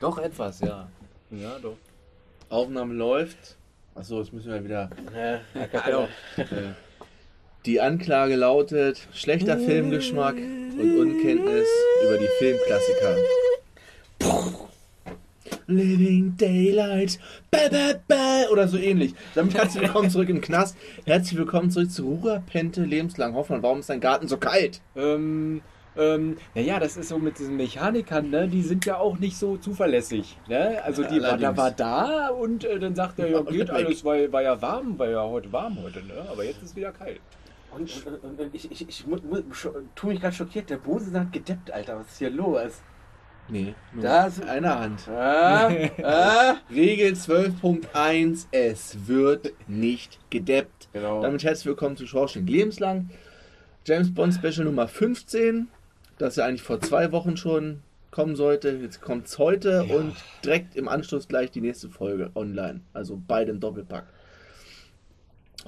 Doch etwas, ja. Ja, doch. Aufnahme läuft. Achso, jetzt müssen wir wieder. Ja. Äh, die Anklage lautet schlechter Filmgeschmack und Unkenntnis über die Filmklassiker. Living Daylight, ba, ba, ba, oder so ähnlich. Damit herzlich willkommen zurück im Knast. Herzlich willkommen zurück zu Rura Pente Lebenslang Hoffmann. Warum ist dein Garten so kalt? Ähm, ähm, naja, das ist so mit diesen Mechanikern, ne? Die sind ja auch nicht so zuverlässig. Ne? Also die war, da war da und äh, dann sagt er, ja, geht alles, weil war ja warm, war ja heute warm heute, ne? Aber jetzt ist wieder kalt. Und, und, und, ich, ich, ich scho- tu mich gerade schockiert. Der Bose hat gedeppt, Alter. Was ist hier los? Nee, nur Das- eine Hand. Ah, ah. Regel 12.1 Es wird nicht gedeppt. Genau. Damit herzlich willkommen zu Schorsching Lebenslang. James Bond Special Nummer 15, das ja eigentlich vor zwei Wochen schon kommen sollte. Jetzt kommt es heute und direkt im Anschluss gleich die nächste Folge online. Also beide im Doppelpack.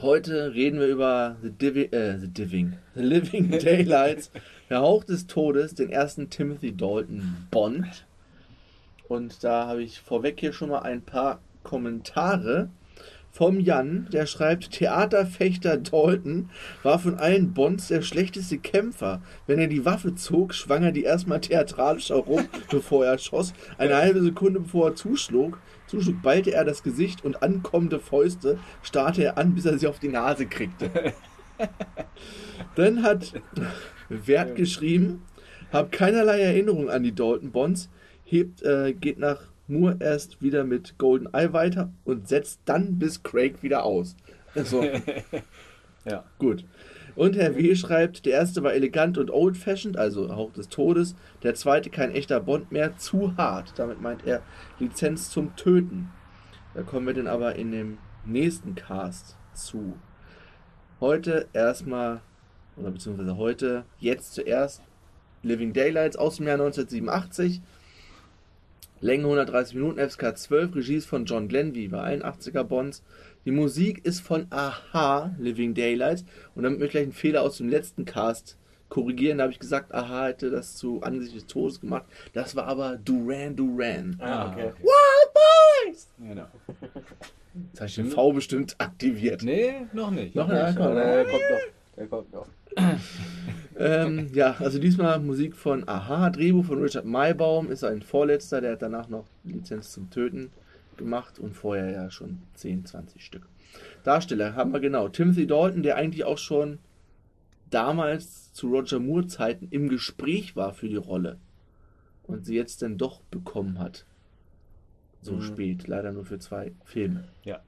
Heute reden wir über The, Divi äh, The Diving, The Living Daylights, der Hauch des Todes, den ersten Timothy Dalton Bond. Und da habe ich vorweg hier schon mal ein paar Kommentare vom Jan, der schreibt, Theaterfechter Dalton war von allen Bonds der schlechteste Kämpfer. Wenn er die Waffe zog, schwang er die erstmal theatralisch herum, bevor er schoss. Eine halbe Sekunde bevor er zuschlug, zuschlug, ballte er das Gesicht und ankommende Fäuste starrte er an, bis er sie auf die Nase kriegte. Dann hat Wert geschrieben, hab keinerlei Erinnerung an die Dalton Bonds, hebt, äh, geht nach Moore erst wieder mit Golden Eye weiter und setzt dann bis Craig wieder aus. Also, Ja. gut. Und Herr W. schreibt, der erste war elegant und old-fashioned, also Hauch des Todes. Der zweite kein echter Bond mehr, zu hart. Damit meint er Lizenz zum Töten. Da kommen wir dann aber in dem nächsten Cast zu. Heute erstmal, oder beziehungsweise heute, jetzt zuerst Living Daylights aus dem Jahr 1987. Länge 130 Minuten, FSK 12, Regie ist von John Glenn, wie bei allen 80er Bonds. Die Musik ist von Aha, Living Daylights. Und damit möchte ich gleich einen Fehler aus dem letzten Cast korrigieren. Da habe ich gesagt, Aha hätte das zu Angesicht des Todes gemacht. Das war aber Duran Duran. Ah, okay. Wild Boys! Genau. Jetzt habe ich den V bestimmt aktiviert. Nee, noch nicht. Noch Ja, eine komm, der kommt noch. Der kommt noch. Ähm, ja, also diesmal Musik von Aha, Drehbuch von Richard Maybaum, ist ein Vorletzter, der hat danach noch Lizenz zum Töten gemacht und vorher ja schon 10, 20 Stück. Darsteller haben wir genau Timothy Dalton, der eigentlich auch schon damals zu Roger Moore Zeiten im Gespräch war für die Rolle und sie jetzt dann doch bekommen hat. So Mhm. spät, leider nur für zwei Filme. Ja.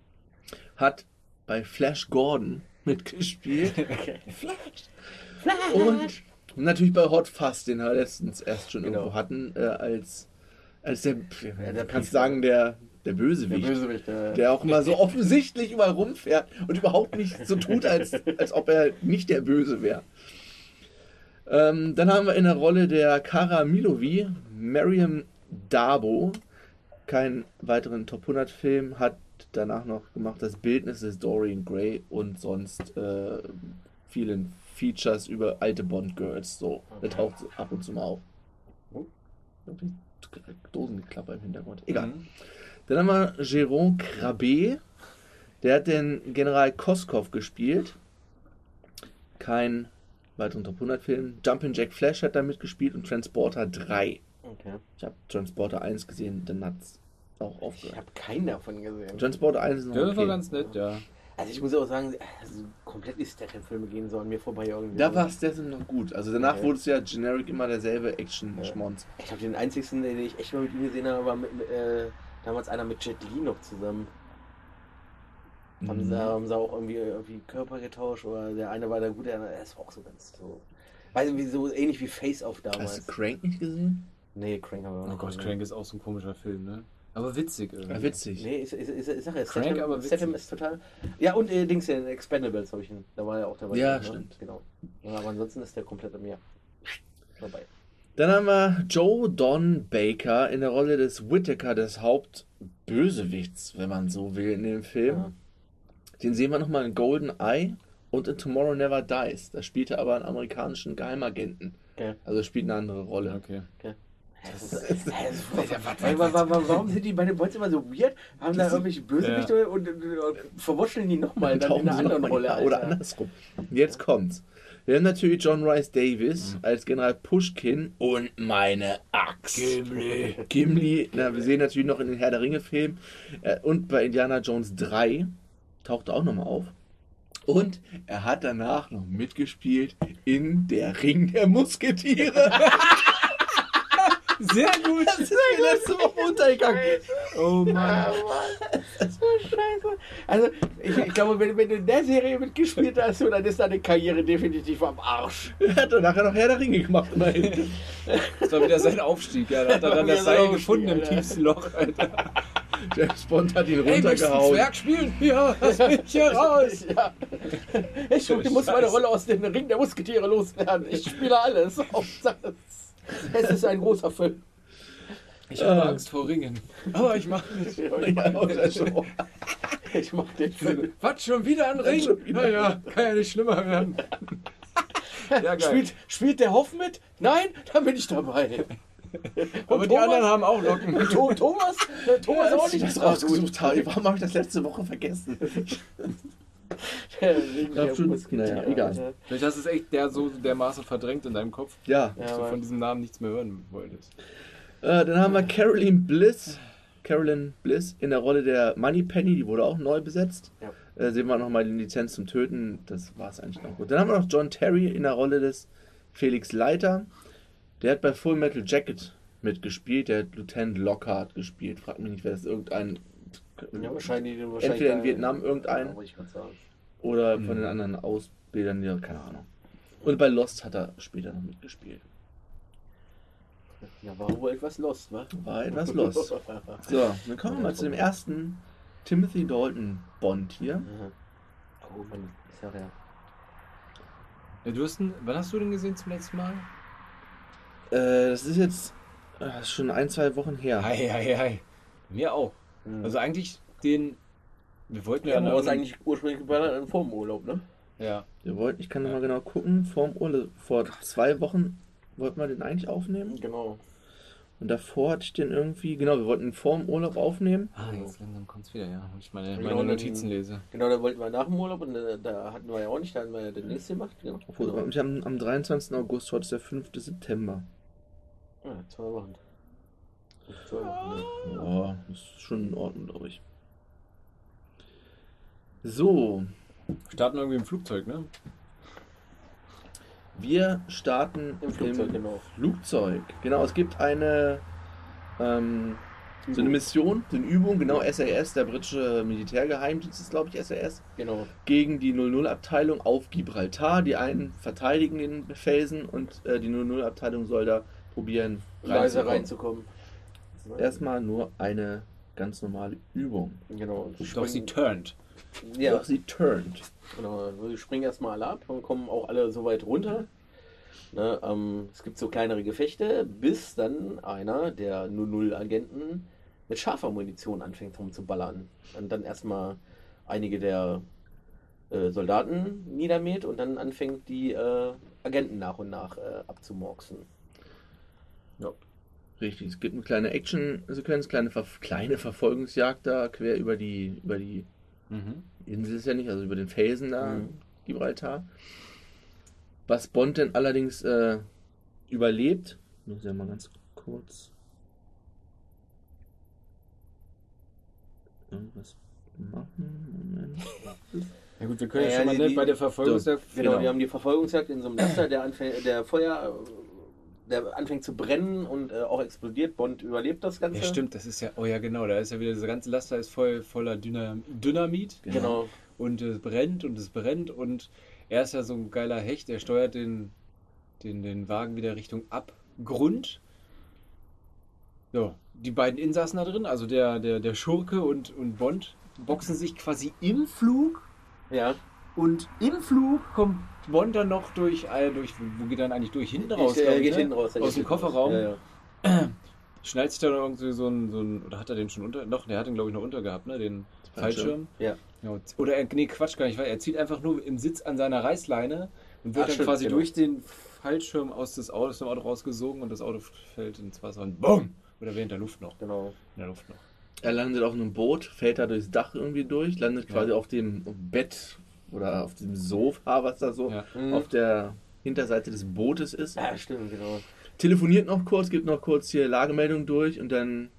Hat bei Flash Gordon mitgespielt. Flash. Und natürlich bei Hot Fuzz, den wir letztens erst schon Genau. irgendwo hatten, äh, als, als der, der kannst sagen, der, der Der Bösewicht. Bösewicht. Der, Der auch immer so offensichtlich überall rumfährt und überhaupt nicht so tut, als, als ob er nicht der Böse wäre. Ähm, dann haben wir in der Rolle der Kara Milovi Mariam Dabo. Keinen weiteren Top 100 Film, hat danach noch gemacht das Bildnis des Dorian Gray und sonst äh, vielen Features über alte Bond Girls. So, der Okay. taucht ab und zu mal auf. Oh. Dosengeklapper im Hintergrund. Egal. Mhm. Dann haben wir Jérôme Crabé. Der hat den General Koskov gespielt. Kein weiteren Top 100 Film. Jumpin' Jack Flash hat da mitgespielt und Transporter 3. okay. Ich habe Transporter 1 gesehen, dann hat auch Ich aufgehört. habe keinen davon gesehen. Transporter 1 ist noch Ja, das war okay. ganz nett, ja. Also ich muss auch sagen, also komplett die Statham-Filme gehen sollen mir vorbei irgendwie. Da war es dessen noch gut. Also danach Okay. wurde es ja generic immer derselbe Action-Schmonz. Ich glaube, den einzigsten, den ich echt mal mit ihm gesehen habe, war mit, äh, damals einer mit Jet Li noch zusammen. Haben, Mhm. sie, haben sie auch irgendwie, irgendwie Körper getauscht oder der eine war der gute, der andere, war auch so ganz so. Weiß nicht, wie so ähnlich wie Face Off damals. Hast du Crank nicht gesehen? Nee, Crank haben wir auch Oh nicht Gott, gesehen. Crank ist auch so ein komischer Film, ne? Aber witzig irgendwie. Ja, witzig. Nee, ich, ich, ich, ich sag ja, Crank, Statham, aber witzig. Statham ist total. Ja, und äh, Dings, den Expendables habe ich ihn. Da war er auch dabei. Ja, ne? stimmt. Genau. Ja, aber ansonsten ist der komplett an mir vorbei. Dann haben wir Joe Don Baker in der Rolle des Whittaker, des Hauptbösewichts, wenn man so will, in dem Film. Ja. Den sehen wir nochmal in Golden Eye und in Tomorrow Never Dies. Da spielt er aber einen amerikanischen Geheimagenten. Okay. Also spielt eine andere Rolle. Okay. Ist, warum sind die bei den Boys immer so weird? Haben da irgendwelche Bösewichte und, und, und verwurscheln die nochmal dann in einer anderen Rolle? ja, Oder andersrum. Jetzt kommt's. Wir haben natürlich John Rice Davis als General Pushkin und meine Axt. Gimli. Gimli, na, wir sehen natürlich noch in den Herr der Ringe-Filmen äh, und bei Indiana Jones 3 taucht er auch nochmal auf. Und er hat danach noch mitgespielt in Der Ring der Musketiere. Sehr gut. Das ist mir letzte Woche untergegangen. Oh Mann. Das ist so scheiße. Also, ich, ich glaube, wenn, wenn du in der Serie mitgespielt hast, so, dann ist deine Karriere definitiv am Arsch. Er hat dann nachher noch Herr der Ringe gemacht. immerhin. Das war wieder sein Aufstieg. Ja, da hat er dann das Seil gefunden im Alter. tiefsten Loch. Alter. James Bond hat ihn Hey, runtergehauen. Zwerg spielen? Ja, lass mich hier raus. Ja. Ich, ich muss meine Rolle aus dem Ring der Musketiere loswerden. Ich spiele alles. Hauptsache, es- Es ist ein großer Film. Ich habe Angst vor Ringen. Aber ich mache mit. Ja, oder so. Ich mach den Film. Was, schon wieder ein Ring? Naja, kann ja nicht schlimmer werden. Ja. Spielt, spielt der Hoff mit? Nein, dann bin ich dabei. Aber die Thomas? anderen haben auch Locken. Und Thomas? Thomas Als auch ich nicht das Ah, gut. rausgesucht habe. Warum habe ich das letzte Woche vergessen? Der Absolut. Naja, egal. Vielleicht hast du es echt der so dermaßen verdrängt in deinem Kopf, Ja, Ja, dass du von diesem Namen nichts mehr hören wolltest. Äh, dann haben wir Caroline Bliss. Carolyn Bliss in der Rolle der Moneypenny, die wurde auch neu besetzt. Ja. Äh, sehen wir nochmal die Lizenz zum Töten, das war es eigentlich noch gut. Dann haben wir noch John Terry in der Rolle des Felix Leiter. Der hat bei Full Metal Jacket mitgespielt, der hat Lieutenant Lockhart gespielt. Frag mich nicht, wer das ist, irgendein. Ja, wahrscheinlich, wahrscheinlich Entweder in Vietnam irgendein. Ja, wollte ich grad sagen. Oder von Mhm. den anderen Ausbildern, ja, keine Ahnung. Und bei Lost hat er später noch mitgespielt. Ja, war wohl etwas lost, wa? War etwas Lost. So, dann kommen wir mal zu dem ersten Timothy Dalton Bond hier. Ja. Oh Mann, ist ja der. Ja, du hast ihn, wann hast du den gesehen zum letzten Mal? Äh, das ist jetzt äh, schon ein, zwei Wochen her. Hi, hi, hi. Mir auch. Mhm. Also eigentlich den. Wir wollten ja, ja, warst eigentlich ursprünglich geballert vor dem Urlaub, ne? Ja. Wir wollten, ich kann noch mal genau gucken, vor, dem Urlaub, vor zwei Wochen wollten wir den eigentlich aufnehmen. Genau. Und davor hatte ich den irgendwie, genau, wir wollten ihn vor dem Urlaub aufnehmen. Ah, jetzt langsam kommt's wieder, ja. Wenn ich meine, Genau, meine Notizen lese. Genau, da wollten wir nach dem Urlaub und äh, da hatten wir ja auch nicht, da hatten wir ja den nächsten gemacht. Genau. Obwohl, genau. wir haben am 23. August, heute ist der 5. September. Ja, zwei Wochen. Ja, das ist schon in Ordnung, glaube ich. So, Starten irgendwie im Flugzeug, ne? wir starten Im Flugzeug, im genau. Flugzeug. Genau, es gibt eine ähm, so eine Mission, so eine Übung, genau SAS, der britische Militärgeheimdienst ist, glaube ich, SAS, Genau. gegen die 00-Abteilung auf Gibraltar. Die einen verteidigen den Felsen und äh, die 00-Abteilung soll da probieren, Leise reinzukommen. Erstmal nur eine ganz normale Übung. Genau. Doch, sie turned. Ja, Doch sie turned. genau. Wir springen erstmal alle ab und kommen auch alle so weit runter. Ne, ähm, es gibt so kleinere Gefechte, bis dann einer der 00-Agenten mit scharfer Munition anfängt rumzuballern. Und dann erstmal einige der äh, Soldaten niedermäht und dann anfängt die äh, Agenten nach und nach äh, abzumorksen. Ja. Richtig, es gibt eine kleine Action-Sequenz, kleine, Ver kleine Verfolgungsjagd da quer über die, über die Mhm. Insel ist ja nicht, also über den Felsen da, Mhm. Gibraltar. Was Bond denn allerdings äh, überlebt, muss ich ja mal ganz kurz irgendwas machen. Moment. Ja gut, wir können ja, Ja, schon mal die- ne, die- bei der Verfolgungsjagd. Genau, Genau. wir haben die Verfolgungsjagd in so einem Laster, der, der Feuer, äh, der anfängt zu brennen und äh, auch explodiert. Bond überlebt das Ganze. Ja, stimmt, das ist ja, oh ja, genau, da ist ja wieder, das ganze Laster ist voll voller Dynam Dynamit. Genau. Und es brennt und es brennt und er ist ja so ein geiler Hecht, er steuert den, den, den Wagen wieder Richtung Abgrund. Ja, die beiden Insassen da drin, also der, der, der Schurke und, und Bond, boxen sich quasi im Flug Ja. Und im Flug kommt Bond dann noch durch, äh, durch wo geht er dann eigentlich durch? Hinten raus, Ich, äh, geht ne? hinten raus. Aus dem. Kofferraum. Ja, ja. Schnallt sich da noch irgendwie so ein, so ein, oder hat er den schon unter, noch, der hat den glaube ich noch unter gehabt, ne, den Fallschirm. Ja. Ja, oder er, nee, Quatsch gar nicht, weil er zieht einfach nur im Sitz an seiner Reißleine und wird Ach, dann stimmt, quasi genau. durch den Fallschirm aus, des Auto, aus dem Auto rausgesogen und das Auto fällt ins Wasser und BOOM! Oder während der Luft noch. Genau. In der Luft noch. Er landet auf einem Boot, fällt da durchs Dach irgendwie durch, landet quasi auf dem Bett oder auf dem Sofa, was da so Ja. Mhm. auf der Hinterseite des Bootes ist. Ja, stimmt, genau. Telefoniert noch kurz, gibt noch kurz hier Lagemeldung durch und dann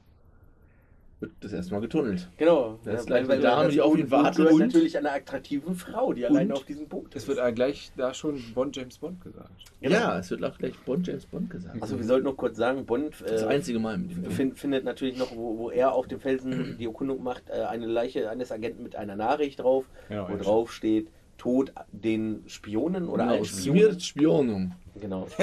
wird das erstmal getunnelt. Genau. Das ist Ja, gleich eine Dame, die auf ihn wartet Und natürlich einer attraktiven Frau, die alleine auf diesem Boot Es wird gleich da schon Bond James Bond gesagt. Genau. Ja, es wird auch gleich Bond James Bond gesagt. Also wir sollten noch kurz sagen, Bond das äh, einzige Mal mit dem fin findet natürlich noch, wo, wo er auf dem Felsen die Erkundung macht, äh, eine Leiche eines Agenten mit einer Nachricht drauf, Genau, wo ja. drauf steht, Tod den Spionen oder Genau, Spionen. Spionum. Genau,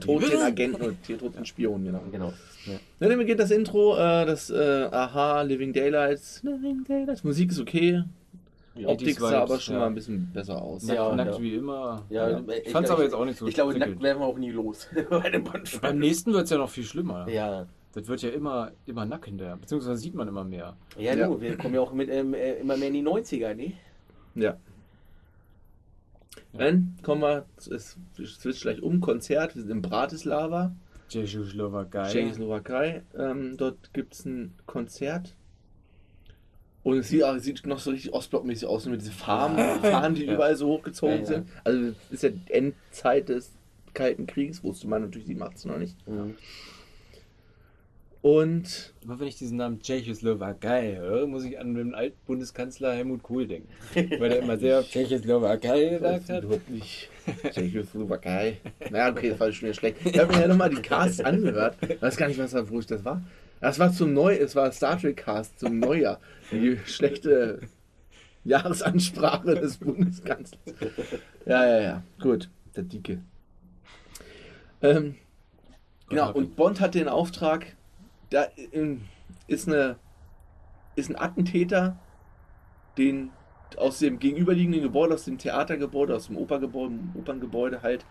Tod den Agenten und hier Tod den Spion, genau. genau. Ja, dann beginnt das Intro, äh, das äh, Aha, Living Daylights. Living Daylights. Musik ist okay. Optik sah aber schon ja. mal ein bisschen besser aus. Ja, Nackt, nackt ja. wie immer. Ja, Ja. ich- Ich fand's ich- aber jetzt auch nicht so Ich glaube, nackt werden wir auch nie los bei dem Bond. Beim nächsten wird es ja noch viel schlimmer. Ja, Das wird ja immer, immer nackender. Beziehungsweise sieht man immer mehr. ja, Ja. Du, wir kommen ja auch mit, ähm, äh, immer mehr in die 90er, ne? Ja. Dann kommen wir, es switcht gleich um, Konzert, wir sind in Bratislava, Tschechoslowakei. Tschechoslowakei. Ähm, dort gibt es ein Konzert. Und es sieht, auch- sieht noch so richtig ostblockmäßig aus, mit diesen Farben, Fahnen, die Ja. überall so hochgezogen Ja, ja. sind. Also es ist ja die Endzeit des Kalten Kriegs, wusste man natürlich, die macht es noch nicht. Mhm. Und Immer wenn ich diesen Namen Tschechoslowakei höre, muss ich an den Altbundeskanzler Helmut Kohl denken. Weil er immer sehr Tschechoslowakei gesagt hat. nicht Tschechoslowakei. Naja, okay, das war schon wieder schlecht. Ich habe mir ja nochmal die Casts angehört. Weiß gar nicht, was da, wo ich das war. Das war zum Neu, es war Star Trek Cast zum Neujahr. Die schlechte Jahresansprache des Bundeskanzlers. Ja, ja, ja. Gut, der Dicke. Ähm, genau, und Bond hat den Auftrag, da ähm, ist eine ist ein Attentäter, den aus dem gegenüberliegenden Gebäude, aus dem Theatergebäude, aus dem Opergebäude, Operngebäude halt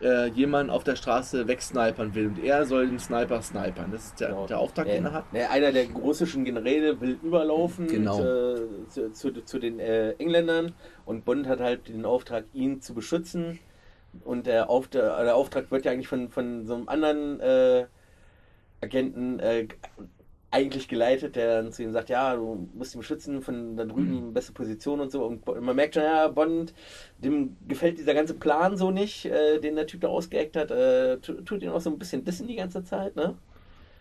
äh, jemand auf der Straße wegsnipern will und er soll den Sniper snipern. Das ist der, Genau. der Auftrag, den er hat. Einer der russischen Generäle will überlaufen Genau. äh, zu, zu, zu den äh, Engländern und Bond hat halt den Auftrag, ihn zu beschützen. Und der, Auf, der, der Auftrag wird ja eigentlich von, von so einem anderen äh, Agenten äh, eigentlich geleitet, der dann zu ihm sagt, ja, du musst ihn beschützen, von da drüben beste Position und so. Und man merkt schon, ja, Bond, dem gefällt dieser ganze Plan so nicht, äh, den der Typ da ausgeeckt hat. Äh, tu- tut ihn auch so ein bisschen dissen die ganze Zeit, ne?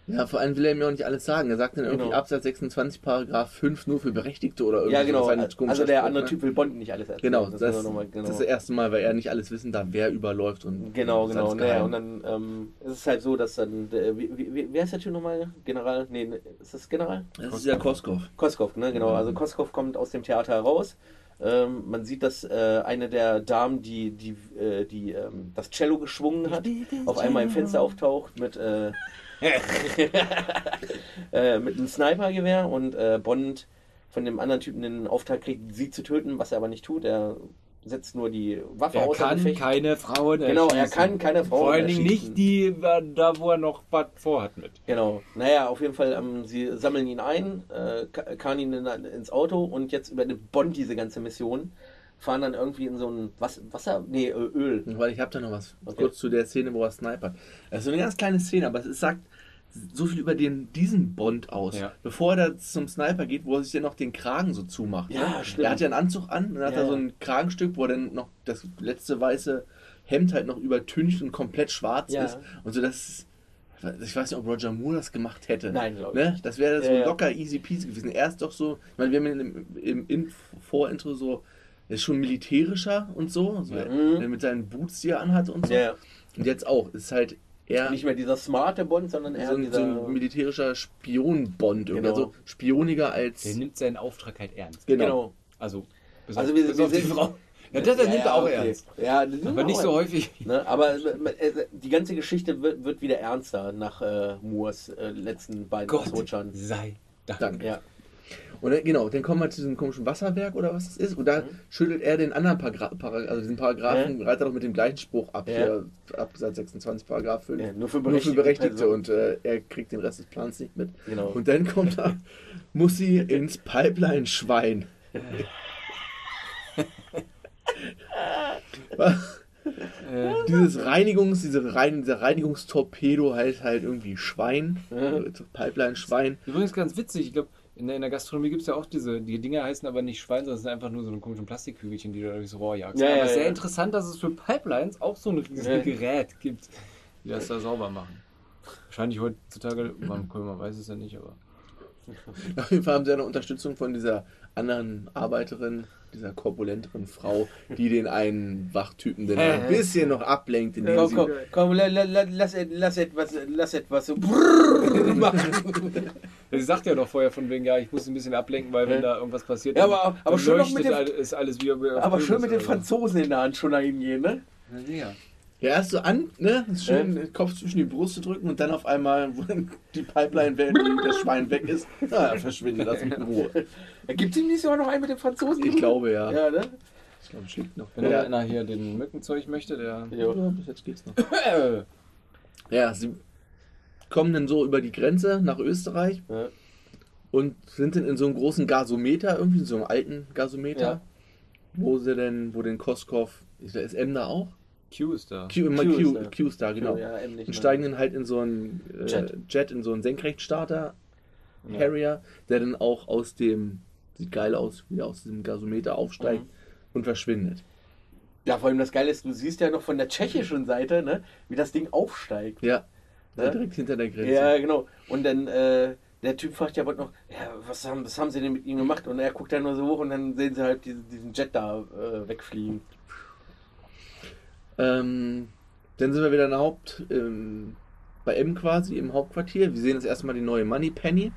Ja, vor allem will er mir auch nicht alles sagen. Er sagt dann irgendwie Genau. Absatz 26, Paragraph 5 nur für Berechtigte oder irgendwas. Ja, genau. Also der Spruch, andere ne? Typ will Bond nicht alles erzählen. Genau, das, das, ist nochmal, genau. das ist das erste Mal, weil er nicht alles wissen darf, wer überläuft und Genau, genau. Naja, und dann ähm, ist es halt so, dass dann, der, wie, wie, wer ist der Typ nochmal? General? Nee, ne, ist das General? das ist ja Koskov. Koskov, ne, genau. Also Koskov kommt aus dem Theater heraus. Ähm, man sieht, dass äh, eine der Damen, die, die, äh, die ähm, das Cello geschwungen hat, auf einmal im Fenster auftaucht mit, äh, mit einem Snipergewehr und äh, Bond von dem anderen Typen den Auftrag kriegt, sie zu töten, was er aber nicht tut. Er setzt nur die Waffe Er außer kann Gefecht. keine Frauen Genau, er kann keine Frauen Vor allen Dingen nicht die, äh, da wo er noch was vorhat mit. Genau. Naja, auf jeden Fall, ähm, sie sammeln ihn ein, äh, ka- karren ihn in, ins Auto und jetzt übernimmt Bond diese ganze Mission. Fahren dann irgendwie in so ein Was Wasser, nee, Öl. Weil ich habe da noch was Okay. kurz zu der Szene, wo er snipert. Das ist so eine ganz kleine Szene, aber es sagt so viel über den, diesen Bond aus. Ja. Bevor er da zum Sniper geht, wo er sich dann noch den Kragen so zumacht. Ja, ne? stimmt. Er hat ja einen Anzug an und dann hat Ja, er so ja. ein Kragenstück, wo er dann noch das letzte weiße Hemd halt noch übertüncht und komplett schwarz Ja. ist. Und so das ich weiß nicht, ob Roger Moore das gemacht hätte. Nein, glaube ich ne? Das wäre so Ja, ja. locker easy peasy gewesen. Er ist doch so, ich meine, wir haben ihn im, im Inf Vorintro so, er ist schon militärischer und so, so Ja. er mit seinen Boots, die er anhat und so. Ja, ja. Und jetzt auch, ist halt eher Nicht mehr dieser smarte Bond, sondern eher so, ein, so dieser. ein militärischer Spion-Bond. Genau. also spioniger als. Der nimmt seinen Auftrag halt ernst. genau. genau. Also, bis Also auf, wir- bis wir auf die Frau. Ja, das, das nimmt er auch okay. ernst. Ja, das Aber er nicht so ernst. häufig. Ne, aber äh, die ganze Geschichte wird, wird wieder ernster nach äh, Moores äh, letzten beiden Gott Ausrutschern. sei Dank. Dank. Ja. Und dann, genau, dann kommen wir zu diesem komischen Wasserwerk oder was das ist. Und da Mhm. schüttelt er den anderen Paragraph, also diesen Paragraphen, reitet er doch mit dem gleichen Spruch ab. Ja. Hier, Absatz 26, Paragraph 5. Ja, nur für Nur für Berechtigte. Berechtigte und äh, er kriegt den Rest des Plans nicht mit. Genau. Und dann kommt da, muss sie ins Pipeline-Schwein. Äh, Dieses Reinigungs, diese Rein, dieser Reinigungstorpedo heißt halt irgendwie Schwein. Pipeline-Schwein. übrigens ganz witzig, ich glaube, in der, in der Gastronomie gibt es ja auch diese, die Dinger heißen aber nicht Schwein, sondern es sind einfach nur so eine komischen Plastikkügelchen, die du durchs Rohr jagst. Ja, aber ja, es ist sehr ja. interessant, dass es für Pipelines auch so ein riesiges Ja. Gerät gibt, die das da sauber machen. Wahrscheinlich heutzutage, man, man weiß es ja nicht, aber. Auf jeden Fall haben sie eine Unterstützung von dieser anderen Arbeiterin, dieser korpulenteren Frau, die den einen Wachtypen, den er ein bisschen noch ablenkt, indem Komm, komm, komm la, la, la, lass, lass etwas, lass etwas so brrrr Sie sagt ja doch vorher von wegen, ja, ich muss ein bisschen ablenken, weil wenn da irgendwas passiert, Ja, dann- aber- aber dann schön mit dem- all- ist alles wie Aber schön mit den. Franzosen in der Hand schon dahin gehen, ne? Ja. Ja, erst so an, ne? Ist schön, den Kopf zwischen die Brust zu drücken und dann auf einmal, wo die Pipeline, während das Schwein weg ist, na, verschwindet das mit Ruhe. Gibt es ihm nicht sogar noch einen mit den Franzosen? Ich glaube ja. Ja, ne? Ich glaube, es liegt noch. Wenn Ja, einer hier den Mückenzeug möchte, der. Ja. bis jetzt geht's noch. Äh, Ja, sie kommen dann so über die Grenze nach Österreich Ja. und sind dann in so einem großen Gasometer, irgendwie in so einem alten Gasometer, Ja. wo sie denn, wo den Koskov, ist ist M da auch? Q ist da. Q, immer Q ist Q, da. Q ist da, genau. Ja, eben nicht, und ne? steigen dann halt in so einen äh, Jet. Jet. in so einen Senkrechtstarter Ja. Harrier, der dann auch aus dem, sieht geil aus, wieder aus diesem Gasometer aufsteigt Mhm. und verschwindet. Ja, vor allem das Geile ist, du siehst ja noch von der tschechischen Seite, ne, wie das Ding aufsteigt. Ja, Ne? direkt hinter der Grenze. Ja, genau. Und dann, äh, der Typ fragt ja bald noch, ja, was haben, was haben sie denn mit ihm gemacht? Und er guckt dann nur so hoch und dann sehen sie halt diesen, diesen Jet da äh, wegfliegen. Ähm, dann sind wir wieder in der Haupt, ähm, bei M quasi, im Hauptquartier. Wir sehen jetzt erstmal die neue Money Penny.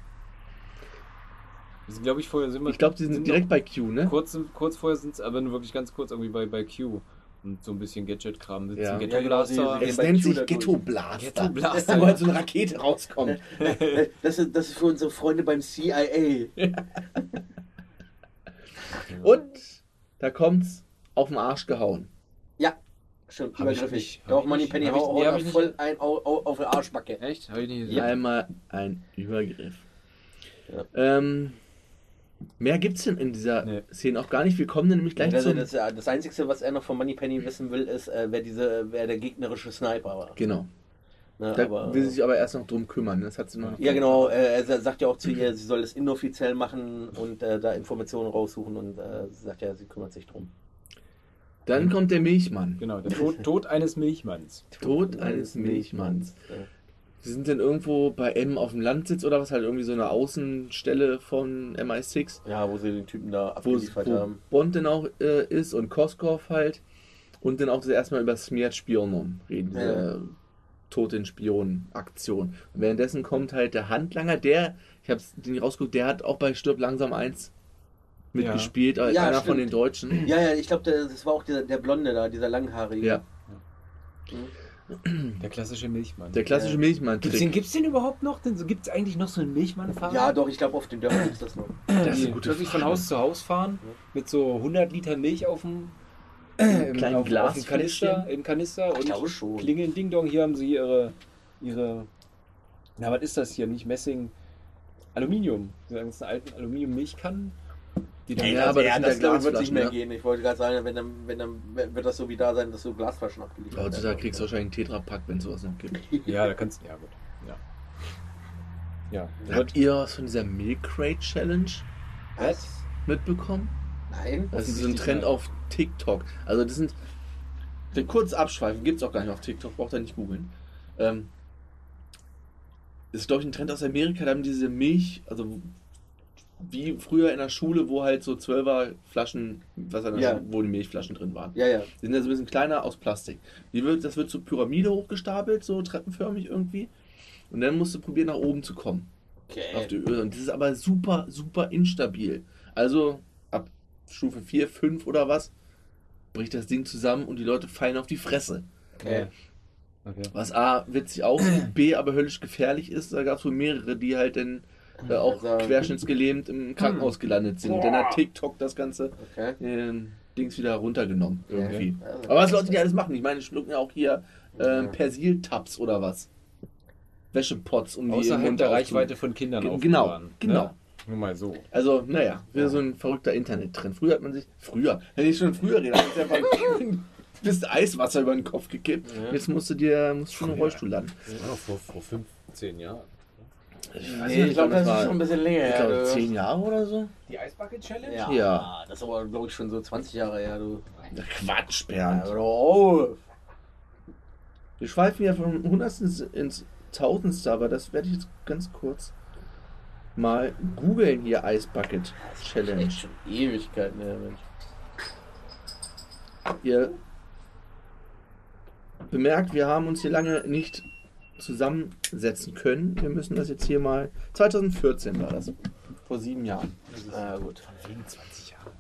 Sind, glaube ich, vorher sind wir. Ich glaube, die sind direkt bei Q, ne? Kurz, kurz vorher sind es aber nur wirklich ganz kurz irgendwie bei, bei Q. Und so ein bisschen Gadget-Kram. Sitzen Ja. Ghetto Ja, genau, Blaster. sie- Es nennt sich da Ghetto. Blaster. Ghetto Blaster, Wo halt so eine Rakete rauskommt. Das ist, das ist für unsere Freunde beim CIA. Und da kommt's auf den Arsch gehauen. Ja, stimmt, Hab ich übergriffig. hab Doch, ich Money nicht. Penny Hab ich- haut nee, hab da ich nicht. voll ein auf, auf, auf die Arschbacke. Echt? Habe ich nicht Ja. Einmal ein Übergriff. Ja. Ähm, mehr gibt's denn in dieser Nee. Szene auch gar nicht. Wir kommen dann nämlich gleich Also zum... das, das Einzige, was er noch von Money Penny wissen will, ist, äh, wer, diese, wer der gegnerische Sniper war. Genau. Ne, Da aber, will sie sich aber erst noch drum kümmern. Das hat sie noch ja, genau. Äh, er sagt ja auch zu ihr, sie soll es inoffiziell machen und äh, da Informationen raussuchen und äh, sie sagt ja, sie kümmert sich drum. Dann kommt der Milchmann. Genau, der Tod, Tod eines Milchmanns. Tod eines Milchmanns. Ja. Sie sind dann irgendwo bei M auf dem Landsitz oder was, halt irgendwie so eine Außenstelle von MI6, Ja, wo sie den Typen da wo, abgeliefert wo haben. Bond dann auch äh, ist und Koskov halt. Und dann auch das erstmal über Smeared Spionon reden, diese Ja. äh, toten Spion-Aktion. Und währenddessen kommt halt der Handlanger, der, ich hab's den nicht rausgeguckt, der hat auch bei Stirb langsam eins mitgespielt, als Ja, einer von stimmt. den Deutschen. Ja, ja, ich glaube, das war auch dieser, der Blonde da, dieser langhaarige. Ja, Der klassische Milchmann. der klassische Ja. Milchmann. Gibt's den, gibt's den überhaupt noch? Gibt es eigentlich noch so einen Milchmann-Fahrer? Ja, doch, ich glaube, auf den Dörfern ist das noch. Das ist eine gute wirklich von. Haus zu Haus fahren mit so 100 Liter Milch auf dem kleinen auf, auf Kanister, im Kanister Ich glaube und schon. klingeln Ding Dong. Hier haben sie ihre ihre na was ist das hier? Nicht Messing, Aluminium. Diese ganzen alten Aluminium-Milchkannen. Die dann Ja, aber das sind das, ja glaube ich, wird nicht mehr ne? gehen. Ich wollte gerade sagen, wenn dann, wenn dann wird das so wie da sein, dass so Glasflaschen abgeliefert werden. Heutzutage kriegst du wahrscheinlich einen Tetrapack, wenn es sowas noch gibt. ja, da kannst ja gut. Ja. Ja. Habt ihr was von dieser Milk Crate Challenge Was? mitbekommen? Nein? Das ist so ein Trend nein. auf TikTok. Also das sind. Den kurz abschweifen, gibt es auch gar nicht auf TikTok, braucht ihr nicht googeln. Ähm, das ist, glaube ich, ein Trend aus Amerika, da haben diese Milch, also wie früher in der Schule, wo halt so 12er Flaschen, was in der Ja. Schule, wo die Milchflaschen drin waren. Ja, ja. Die sind ja so ein bisschen kleiner aus Plastik. Die wird, das wird zur Pyramide hochgestapelt, so treppenförmig irgendwie. Und dann musst du probieren, nach oben zu kommen. Auf die Okay. Öl. Und das ist aber super, super instabil. Also ab Stufe 4, 5 oder was, bricht das Ding zusammen und die Leute fallen auf die Fresse. okay. Okay. Was A, witzig aussieht, B, aber höllisch gefährlich ist. Da gab es wohl mehrere, die halt dann äh, auch Also- querschnittsgelähmt im Krankenhaus gelandet sind. Und dann hat TikTok das ganze okay. ähm, Dings wieder runtergenommen. Irgendwie. Also, Aber was Leute, die alles machen, ich meine, die schlucken ja auch hier Ja. ähm, Persil-Tabs oder was. Wäschepots, um die Außerhalb Mund der. Reichweite von Kindern aufbewahren. genau, genau. Ne? Nur mal so. Also, naja, wieder so ein verrückter Internettrend. Früher hat man sich. Früher, wenn ich schon früher rede, hat man sich einfach bist Eiswasser über den Kopf gekippt. Ja. Jetzt musst du dir musst schon im Ja. Rollstuhl landen. Das war noch vor, vor 15 Jahren. Ich Nee, ich glaube, das ist schon ein bisschen länger ich glaube, du. zehn Jahre oder so. Die Eisbucket Challenge? Ja, Ja. das ist aber, glaube ich, schon so 20 Jahre her. Du. Na, Quatsch, Ja, Bernd. auf. Wir schweifen ja vom Hundertsten ins Tausendste, aber das werde ich jetzt ganz kurz mal googeln hier Eisbucket Challenge. Echt schon Ewigkeiten her, Mensch. Ihr bemerkt, wir haben uns hier lange nicht zusammensetzen können. Wir müssen das jetzt hier mal. 2014 war das. Vor sieben Jahren. Ah, gut. Von wegen 20 Jahren.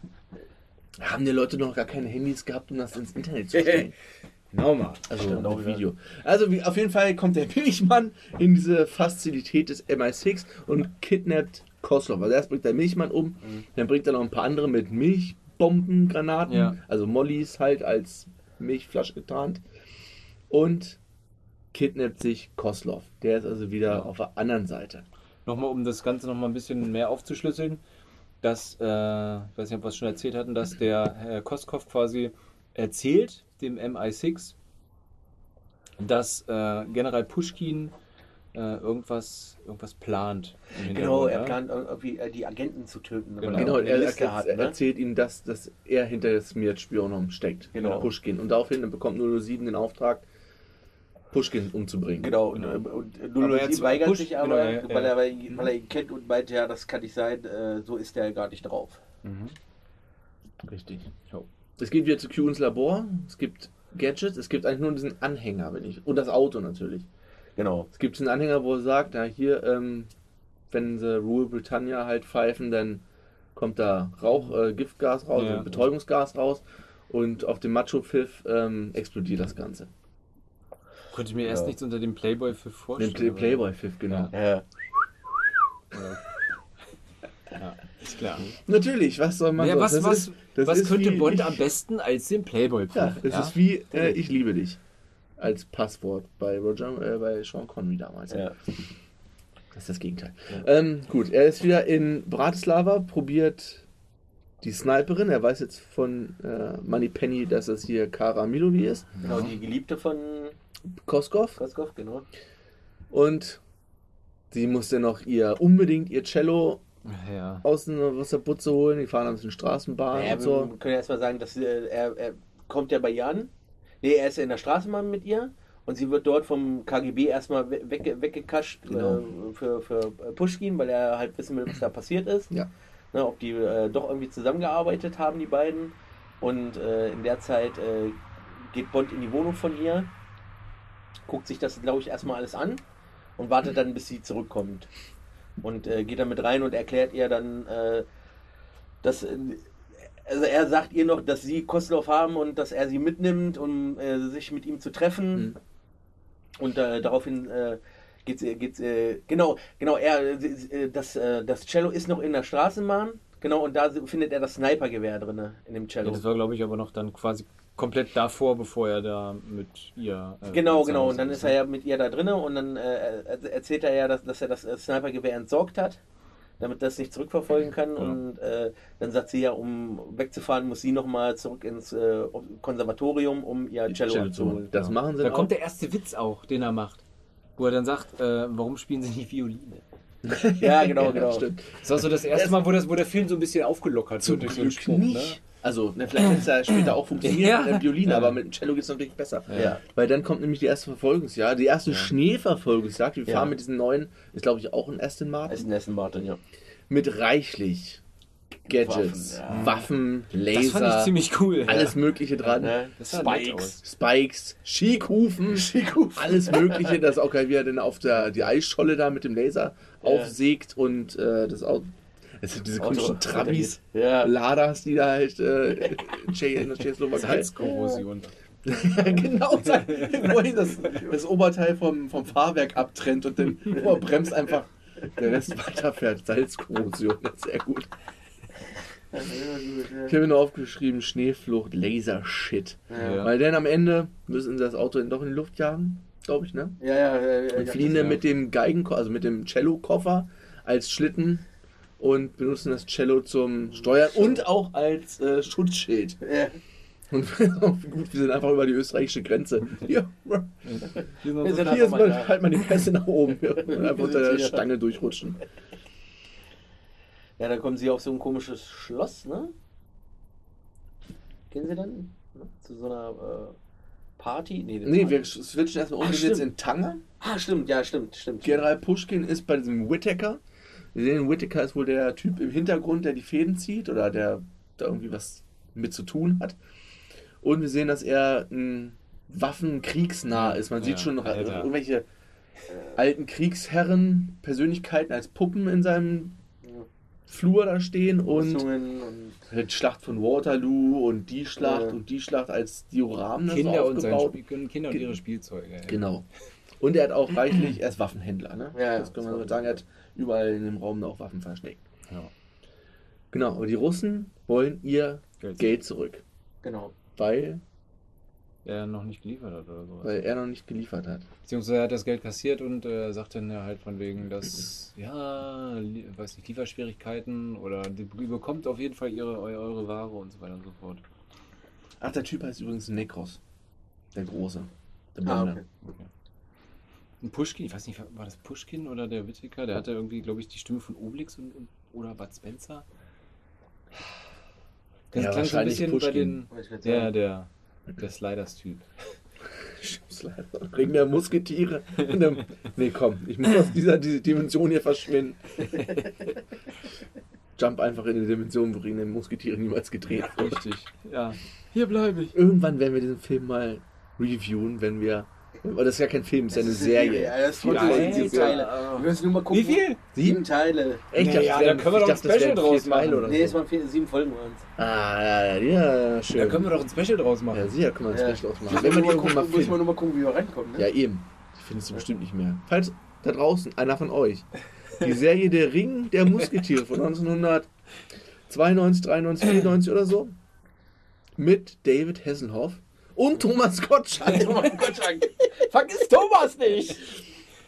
Haben die Leute noch gar keine Handys gehabt, um das ins Internet zu stellen? Nochmal. Also Stimmt auch mit. Video. Also wie, auf jeden Fall kommt der Milchmann in diese Fazilität des MI6 und kidnappt Koslov. Also erst bringt der Milchmann um, Mhm. dann bringt er noch ein paar andere mit Milchbombengranaten, Ja. also Mollys halt als Milchflasche getarnt und kidnappt sich Koslov. Der ist also wieder Ja. auf der anderen Seite. Nochmal, um das Ganze nochmal ein bisschen mehr aufzuschlüsseln, dass, äh, ich weiß nicht, ob wir es schon erzählt hatten, dass der Herr Koskov quasi erzählt dem MI6, dass äh, General Pushkin äh, irgendwas, irgendwas plant. Genau, er plant irgendwie äh, die Agenten zu töten. Genau. er Genau, er, er, hat, er ne? erzählt ihm, dass, dass er hinter des Smirch-Spionom steckt. Genau. Pushkin. Und daraufhin bekommt 007 den Auftrag, Pushkin umzubringen. Genau, und, Genau. und Aber 007 jetzt weigert Push- sich aber, genau, ja, weil, ja. Er, weil er ihn kennt und meint, ja, das kann nicht sein, äh, so ist er gar nicht drauf. Mhm. Richtig. Jo. Es geht wieder zu Q ins Labor. Es gibt Gadgets. Es gibt eigentlich nur diesen Anhänger, wenn ich. Und das Auto natürlich. Genau. Es gibt einen Anhänger, wo er sagt, na hier, ähm, wenn sie Rule Britannia halt pfeifen, dann kommt da Rauch, äh, Giftgas raus, Ja. Betäubungsgas raus. Und auf dem Macho-Pfiff ähm, explodiert das Ganze. Konnte ich mir erst Ja. nichts unter dem Playboy Den vorstellen. Play Playboy-Pfiff, genau. Ja. Ja. Ja, ist klar. Natürlich, was soll man Ja, was, Das was, ist- das was ist könnte Bond ich- am besten als den Playboy Ja, es ist wie äh. Ich liebe dich. Als Passwort bei Roger, äh, bei Sean Connery damals. ja. Das ist das Gegenteil. Ähm, gut, er ist wieder in Bratislava, probiert die Sniperin. Er weiß jetzt von äh, Moneypenny, dass es hier Kara Milovi ist. Genau, die Geliebte von Koskov. Koskov, genau. Und sie musste noch ihr unbedingt ihr Cello Ja. aus, aus der Butze holen. Die fahren ein bisschen Straßenbahn Naja, und wir so. können ja erstmal sagen, dass äh, er, er kommt ja bei ihr an. Nee, er ist ja in der Straßenbahn mit ihr und sie wird dort vom KGB erstmal we- wegge weggekascht Genau. äh, für, für Pushkin, weil er halt wissen will, was da passiert ist. Ja. Ne, ob die äh, doch irgendwie zusammengearbeitet haben, die beiden. Und äh, in der Zeit äh, geht Bond in die Wohnung von ihr, guckt sich das, glaube ich, erstmal alles an und wartet dann, bis sie zurückkommt. Und äh, geht dann mit rein und erklärt ihr dann, äh, dass. Äh, also er sagt ihr noch, dass sie Koslov haben und dass er sie mitnimmt, um äh, sich mit ihm zu treffen. Mhm. Und äh, daraufhin äh, geht's, äh, geht's äh, genau, genau, er, äh, das, äh, das Cello ist noch in der Straßenbahn, genau, und da findet er das Snipergewehr drin, in dem ja. Cello. Das war, glaube ich, aber noch dann quasi komplett davor, bevor er da mit ihr. äh, Genau, genau. Und dann ist er ja mit ihr da drin und dann äh, er- erzählt er ja, dass, dass er das äh, Snipergewehr entsorgt hat, damit das nicht zurückverfolgen kann. Ja. Und äh, dann sagt sie ja, um wegzufahren, muss sie nochmal zurück ins äh, Konservatorium, um ihr Cello, Cello zu holen. Das machen sie Da dann kommt auch. der erste Witz auch, den er macht. Wo er dann sagt, äh, warum spielen sie nicht Violine? Ja, genau, Ja, genau. stimmt. Das war so das erste Mal, wo, das, wo der Film so ein bisschen aufgelockert Zum wird durch so einen Glück Spruch, nicht. Also, ne, vielleicht hätte es ja später auch funktioniert Ja. mit dem Violin, Ja. aber mit dem Cello geht es natürlich besser. Ja. Weil dann kommt nämlich die erste Verfolgungsjagd, die erste Ja. Schneeverfolgungsjagd. Wir Ja. fahren mit diesen neuen, ist glaube ich auch ein Aston Martin, Ist ein Essen Martin, ja. mit reichlich Gadgets, Waffen, Waffen, ja. Laser, Das fand ich ziemlich cool. alles Mögliche dran. Ne? Sah nett Spikes. Spikes, Skikufen, alles Mögliche, das auch geil, wie er dann auf der die Eisscholle da mit dem Laser Ja. aufsägt und äh, das Auto. Es sind diese komischen Trabis, Ja. Ladas, die da halt äh, in der Tschechoslowakei. Salzkorrosion. genau, wo ihn das, das Oberteil vom, vom Fahrwerk abtrennt und dann bremst einfach der Rest weiterfährt. Salzkorrosion, das ist gut. Ich habe mir nur aufgeschrieben, Schneeflucht, Lasershit. Ja. Weil dann am Ende müssen sie das Auto doch in die Luft jagen, glaube ich, ne? Ja, ja, ja, ja, Und ja, fliehen dann mit dem Geigen, also mit dem Cello-Koffer als Schlitten und benutzen das Cello zum Steuern und auch als äh, Schutzschild. Ja. Und gut, wir sind einfach über die österreichische Grenze. Hier, Hier sind Wir unsere sind hier ist einfach mal halt mal die Pässe nach oben. Wir wollen einfach unter der hier. Stange durchrutschen. Ja, dann kommen sie auf so ein komisches Schloss, ne? Gehen sie dann ne? zu so einer äh, Party? Nee, das Nee, wir switchen erstmal um. Ach, Wir sind jetzt stimmt. in Tanger. Ah, stimmt, ja, stimmt, stimmt. General Pushkin ist bei diesem Whittaker. Wir sehen, Whittaker ist wohl der Typ im Hintergrund, der die Fäden zieht oder der da irgendwie was mit zu tun hat. Und wir sehen, dass er ein Waffenkriegsnah ist. Man Ja, sieht schon noch Alter. irgendwelche alten Kriegsherren, Persönlichkeiten als Puppen in seinem. Flur da stehen und und die Schlacht von Waterloo und die Schlacht Ja. und die Schlacht als Dioramen Kinder so und sein aufgebaut. Spiel, Kinder und ihre Spielzeuge. ey. Genau. Und er hat auch reichlich, er ist Waffenhändler, ne? Ja, das kann man das so sagen, er hat überall in dem Raum auch Waffen versteckt. Ja. Genau, aber die Russen wollen ihr Geld. Geld zurück, genau. weil, Der noch nicht geliefert hat oder sowas. weil er noch nicht geliefert hat. Beziehungsweise er hat das Geld kassiert und äh, sagt dann ja halt von wegen, dass, ja, weiß nicht, Lieferschwierigkeiten oder die bekommt auf jeden Fall ihre, eu- eure Ware und so weiter und so fort. Ach, der Typ heißt übrigens Nekros. Der Große. Der Ah, Blonde. okay. Okay. Ein Pushkin, ich weiß nicht, war das Pushkin oder der Whittaker? Der hatte irgendwie, glaube ich, die Stimme von Obelix und, und, oder Bud Spencer. Das Ja, klang so ein bisschen bei Pushkin. den. Wollte ich grad Der. Der, der Sliders-Typ. Leider. Ring der Musketiere. Nee, komm, ich muss aus dieser diese Dimension hier verschwinden. Jump einfach in die Dimension, wo Ring der Musketiere niemals gedreht wurde. Richtig. Ja. Hier bleibe ich. Irgendwann werden wir diesen Film mal reviewen, wenn wir. Aber das ist ja kein Film, es ist ja eine Das Serie. Ja, das ist voll Ja, cool. ey, Sieben ja. Teile. Wir müssen nur mal gucken. Wie viel? Sieben Teile. Echt? Ja, dachte, da das können wir doch ein das Special draus machen. Oder Nee, so. es waren vier, sieben Folgen es. Ah, ja, ja, schön. Da können wir doch ein Special draus machen. ja, sicher können wir ein Ja. Special ausmachen. Müssen Wenn wir die nur irgendwann mal gucken, müssen wir nur mal gucken, wie wir reinkommen. Ne? Ja, eben. Die findest du bestimmt nicht mehr. Falls da draußen einer von euch die Serie Der Ring der Musketiere von 1992, 93, 94 oder so mit David Hasselhoff und Thomas Gottschalk. Oh mein Gott, Frank. Vergiss Thomas nicht!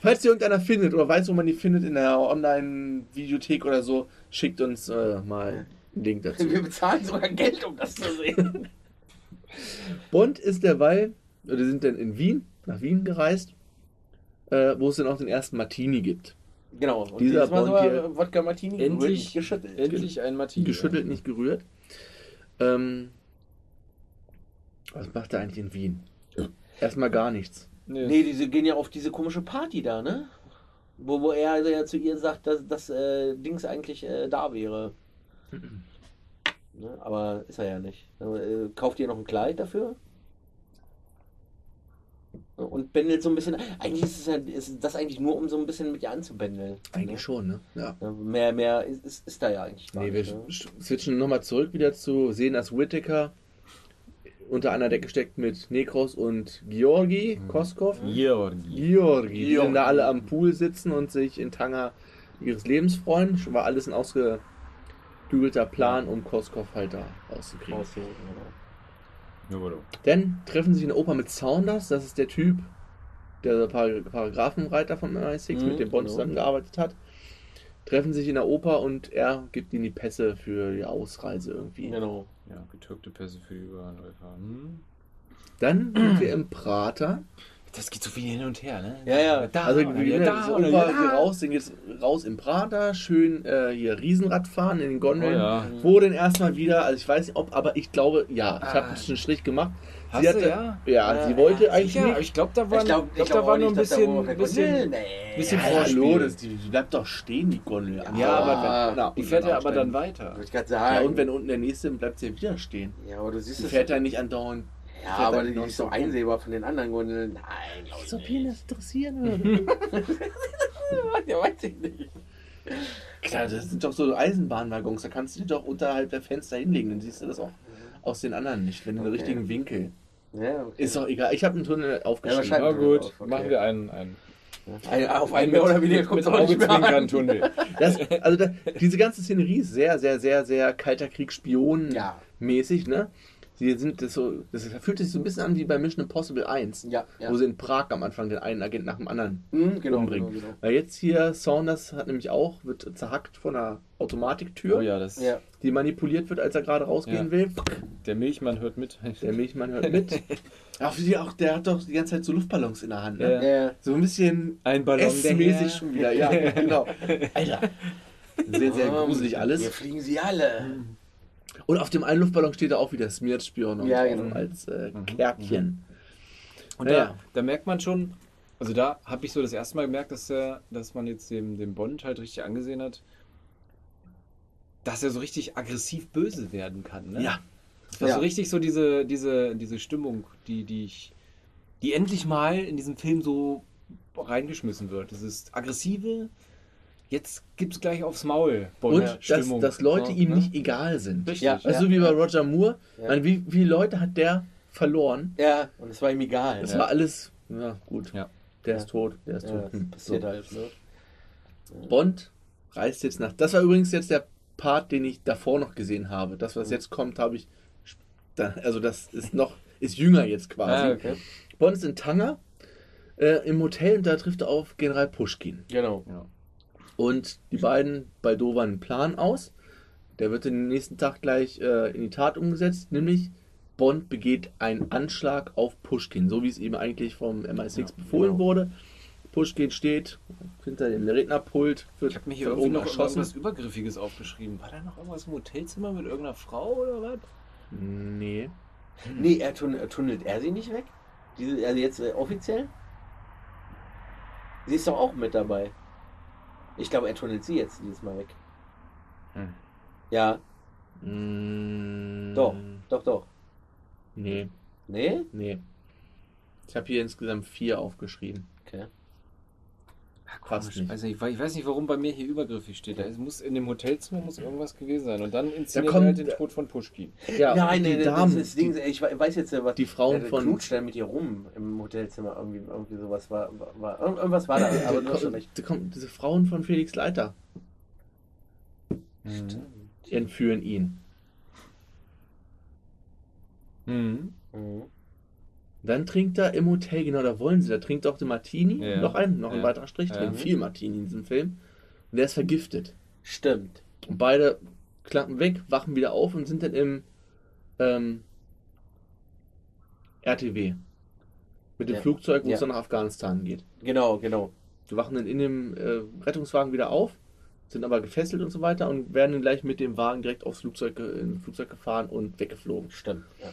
Falls ihr irgendeiner findet oder weiß, wo man die findet in der Online-Videothek oder so, schickt uns äh, mal einen Link dazu. Wir bezahlen sogar Geld, um das zu sehen. Bond ist derweil, oder sind dann in Wien, nach Wien gereist, äh, wo es dann auch den ersten Martini gibt. Genau. Und Dieser Bond sogar hier- Wodka Martini Endlich- gerührt, nicht geschüttelt. Endlich ein Martini. Geschüttelt, nicht gerührt. Ähm, was macht er eigentlich in Wien? Erstmal gar nichts. Nee. Nee, diese gehen ja auf diese komische Party da, ne? Wo, wo er also ja zu ihr sagt, dass das äh, Dings eigentlich äh, da wäre. ne? Aber ist er ja nicht. Äh, kauft ihr noch ein Kleid dafür? Und bändelt so ein bisschen. Eigentlich ist, es ja, ist das eigentlich nur, um so ein bisschen mit ihr anzubändeln. Eigentlich ne? schon, ne? Ja. Mehr, mehr ist, ist, ist da ja eigentlich gar Nee, wir nicht. Ne? sch- switchen nochmal zurück wieder zu sehen, dass Whittaker unter einer Decke steckt mit Nekros und Georgi Koskov. Georgi. Georgi, die dann Georgi. da alle am Pool sitzen und sich in Tanger ihres Lebens freuen. Schon war alles ein ausgeklügelter Plan, um Koskov halt da rauszukriegen. Genau. Dann treffen sie in der Oper mit Saunders, das ist der Typ, der Par- Paragraphenreiter von MI6 Mhm, mit dem Bond genau. zusammengearbeitet hat. Treffen sich in der Oper und er gibt ihnen die Pässe für die Ausreise irgendwie. Genau. Ja, getürkte Pässe für die Überläufer. Hm? Dann sind wir im Prater. Das geht so viel hin und her, ne? Ja, ja. Da, Also oder wir wieder gehen da, da, wieder hier da. raus, dann geht's raus im Prater, schön äh, hier Riesenrad fahren in den Oh, Gondeln. ja. Wo denn erstmal wieder, also ich weiß nicht ob, aber ich glaube, ja, ich habe Ah. einen Strich gemacht. Hast sie hatte, ja? ja, Ja, sie wollte ja, eigentlich Ja, ich glaube, da war, Ich glaube, glaub, da war nur ein bisschen, bisschen Nee. bisschen Ja, Vorspiel. hallo, das, die, die bleibt doch stehen, die Gondel. Ja, aber wenn- na, die und fährt ja aber dann weiter. Wollte ich gerade Ja, sagen. und wenn unten der nächste, dann bleibt sie ja wieder stehen. ja, aber du siehst Sie es. fährt ja nicht andauernd. ja, aber die ist so so rum. einsehbar von den anderen Gondeln. Nein, glaub Als ob ich ihn nicht. das interessieren würde. ja, weiß ich nicht. Klar, das sind doch so Eisenbahnwaggons, da kannst du die doch unterhalb der Fenster hinlegen, dann siehst du das auch aus den anderen nicht, wenn du den Okay. richtigen Winkel. Ja, okay. Ist doch egal, ich habe einen Tunnel aufgeschrieben. Ja, Na gut, Okay. machen wir einen, einen, Ein, auf einen mehr oder weniger kommt mit es auch nicht mehr an. Augenzwinkern-Tunnel. Das, also da, diese ganze Szenerie ist sehr, sehr, sehr, sehr kalter Krieg Spion Ja. mäßig, ne? Die sind das so, das fühlt sich so ein bisschen an wie bei Mission Impossible 1, Ja, ja. wo sie in Prag am Anfang den einen Agent nach dem anderen Mhm, genau, umbringen. genau, genau. Weil jetzt hier Saunders hat nämlich auch, wird zerhackt von einer Automatiktür, Oh ja, das, Ja. die manipuliert wird, als er gerade rausgehen Ja. will. der Milchmann hört mit. Der Milchmann hört mit. Auch, auch, der hat doch die ganze Zeit so Luftballons in der Hand. Ne? Ja. Ja. So ein bisschen Ein Ballon, Herr. schon wieder. Ja, genau. Alter. Sehr, sehr Ähm, gruselig alles. Hier fliegen sie alle. Und auf dem einen Luftballon steht da auch wieder Smirt Spion Ja, genau. als äh, Mhm. Kärtchen. Und Ja. da, da merkt man schon, also da habe ich so das erste Mal gemerkt, dass, der, dass man jetzt dem, dem Bond halt richtig angesehen hat, dass er so richtig aggressiv böse werden kann. Ne? Ja. Das war Ja. so richtig so diese, diese, diese Stimmung, die, die ich, die endlich mal in diesem Film so reingeschmissen wird. Das ist aggressive, jetzt gibt's gleich aufs Maul. Und Bond dass, dass Leute So, ihm ne? nicht egal sind. Richtig. Ja. Also wie bei Roger Moore. Ja. Meine, wie, wie viele Leute hat der verloren? Ja, und es war ihm egal. Das ne? war alles, ja gut, Ja. der Ja. ist tot, der ist ja, tot. das Hm, passiert so. halt. Ne? Bond reist jetzt nach. Das war übrigens jetzt der Part, den ich davor noch gesehen habe. Das, was Mhm. jetzt kommt, habe ich. da- Also das ist noch, ist jünger jetzt quasi. Ah, okay. Bond ist in Tanger äh, im Hotel und da trifft er auf General Pushkin. Genau. Ja. Und die beiden baldowern einen Plan aus. Der wird den nächsten Tag gleich äh, in die Tat umgesetzt, nämlich Bond begeht einen Anschlag auf Pushkin, so wie es ihm eigentlich vom MI6 Ja, befohlen genau. wurde. Pushkin steht hinter dem Rednerpult, wird Ich habe mir hier irgendwie oben noch erschossen. irgendwas Übergriffiges aufgeschrieben. War da noch irgendwas im Hotelzimmer mit irgendeiner Frau oder was? Nee. Nee, er tun, äh, tunnelt er sie nicht weg? Diese, also jetzt äh, offiziell? Sie ist doch auch mit dabei. Ich glaube, er tunnelt sie jetzt dieses Mal weg. Hm. Ja, Mm, doch, doch, doch. Nee, Nee? nee. Ich habe hier insgesamt vier aufgeschrieben. Okay. Fast Komisch. nicht. Also ich, ich weiß nicht, warum bei mir hier übergriffig steht. Da muss in dem Hotelzimmer muss irgendwas gewesen sein. Und dann inszeniert kommt- er halt den Tod von Pushkin. Ja, Nein, die nee, Damen, das ist Ding, ich we- weiß jetzt, äh, was die Frauen der von- knutscht mit ihr rum im Hotelzimmer. Irgendwie, irgendwie sowas war, war, war. irgend- Irgendwas war da, aber schon recht. da kommt diese Frauen von Felix Leiter entführen ihn. Mhm. Mhm. Dann trinkt er im Hotel, genau, da wollen sie, da trinkt er auch den Martini, Ja. noch ein, noch ein Ja. weiterer Strich, Ja. trinken viel Martini in diesem Film. Und der ist vergiftet. Stimmt. Und beide klappen weg, wachen wieder auf und sind dann im ähm, RTW. Mit dem Ja. Flugzeug, wo Ja. es dann nach Afghanistan geht. Genau, genau. Die wachen dann in dem äh, Rettungswagen wieder auf, sind aber gefesselt und so weiter und werden dann gleich mit dem Wagen direkt aufs Flugzeug, ins Flugzeug gefahren und weggeflogen. Stimmt. Ja.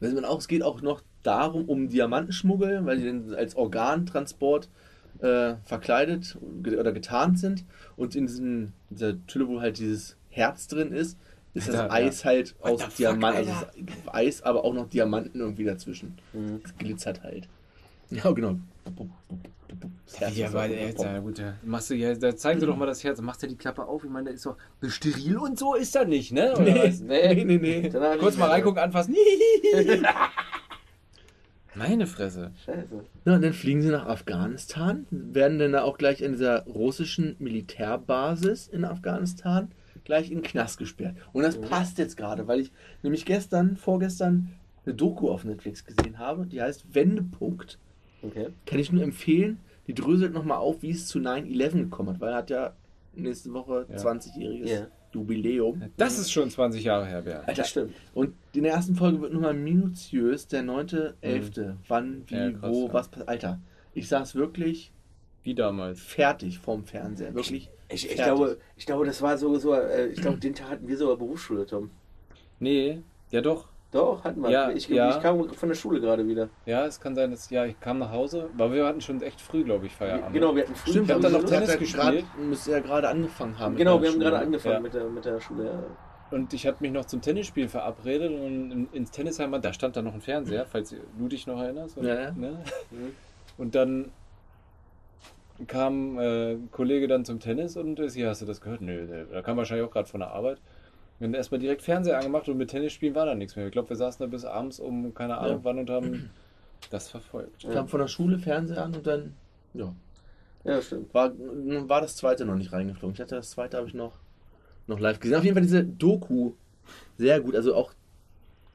Weiß man auch, es geht auch noch darum, um Diamantenschmuggel, weil die dann als Organtransport äh, verkleidet oder getarnt sind. Und in diesem, dieser Tülle, wo halt dieses Herz drin ist, ist das Ja, ja. Eis halt What aus Diamanten. Also Eis, aber auch noch Diamanten irgendwie dazwischen. Mhm. Es glitzert halt. Ja, genau. Das Herz Ja, ist weil jetzt, ja gut, da machst du ja, da zeigen sie doch mal das Herz, machst du die Klappe auf, ich meine, da ist doch steril und so ist er nicht, ne? Oder Nee, was? nee, nee, nee. Danach Kurz mal reingucken, anfassen. Meine Fresse. Scheiße. Ja, und dann fliegen sie nach Afghanistan, werden dann da auch gleich in dieser russischen Militärbasis in Afghanistan gleich in den Knast gesperrt. Und das Mhm. passt jetzt gerade, weil ich nämlich gestern, vorgestern eine Doku auf Netflix gesehen habe, die heißt Wendepunkt. Okay. Kann ich nur empfehlen. Die dröselt nochmal auf, wie es zu 9-11 gekommen hat, weil er hat ja nächste Woche Ja. 20-jähriges Ja. Jubiläum. Das ist schon 20 Jahre her, Bernd. Alter, Das stimmt. und in der ersten Folge wird nochmal minutiös der 9.11. Wann, wie, Ja, krass, wo, ja. was passiert. Alter, ich saß wirklich Wie damals. fertig vorm Fernseher. Wirklich. Ich, ich, fertig. glaube, ich glaube, das war so, so äh, ich glaube, den Tag hatten wir sogar Berufsschule, Tom. Nee, ja doch. Doch, hatten wir. Ja, ich, ja. ich kam von der Schule gerade wieder. Ja, es kann sein, dass, ja, ich kam nach Hause, weil wir hatten schon echt früh, glaube ich, Feierabend. Genau, wir hatten früh Stimmt, Ich hab dann noch Tennis gespielt. Müsste ja gerade angefangen haben. Genau, wir haben Schule. gerade angefangen Ja. mit, der, mit der Schule. Ja. Und ich hatte mich noch zum Tennisspiel verabredet und in- ins Tennisheim, da stand da noch ein Fernseher, falls du dich noch erinnerst. oder? Ja, ja. Ne? Mhm. Und dann kam äh, ein Kollege dann zum Tennis und äh, sie, hast du das gehört? Nö, nö. da kam wahrscheinlich auch gerade von der Arbeit. Und erstmal direkt Fernseher angemacht und mit Tennisspielen war da nichts mehr. Ich glaube, wir saßen da bis abends um keine Ahnung Ja. wann und haben das verfolgt. Ich kam von der Schule Fernseher an und dann, ja, ja, stimmt. war, war das zweite noch nicht reingeflogen. Ich hatte das zweite, habe ich noch, noch live gesehen. Auf jeden Fall diese Doku, sehr gut. Also auch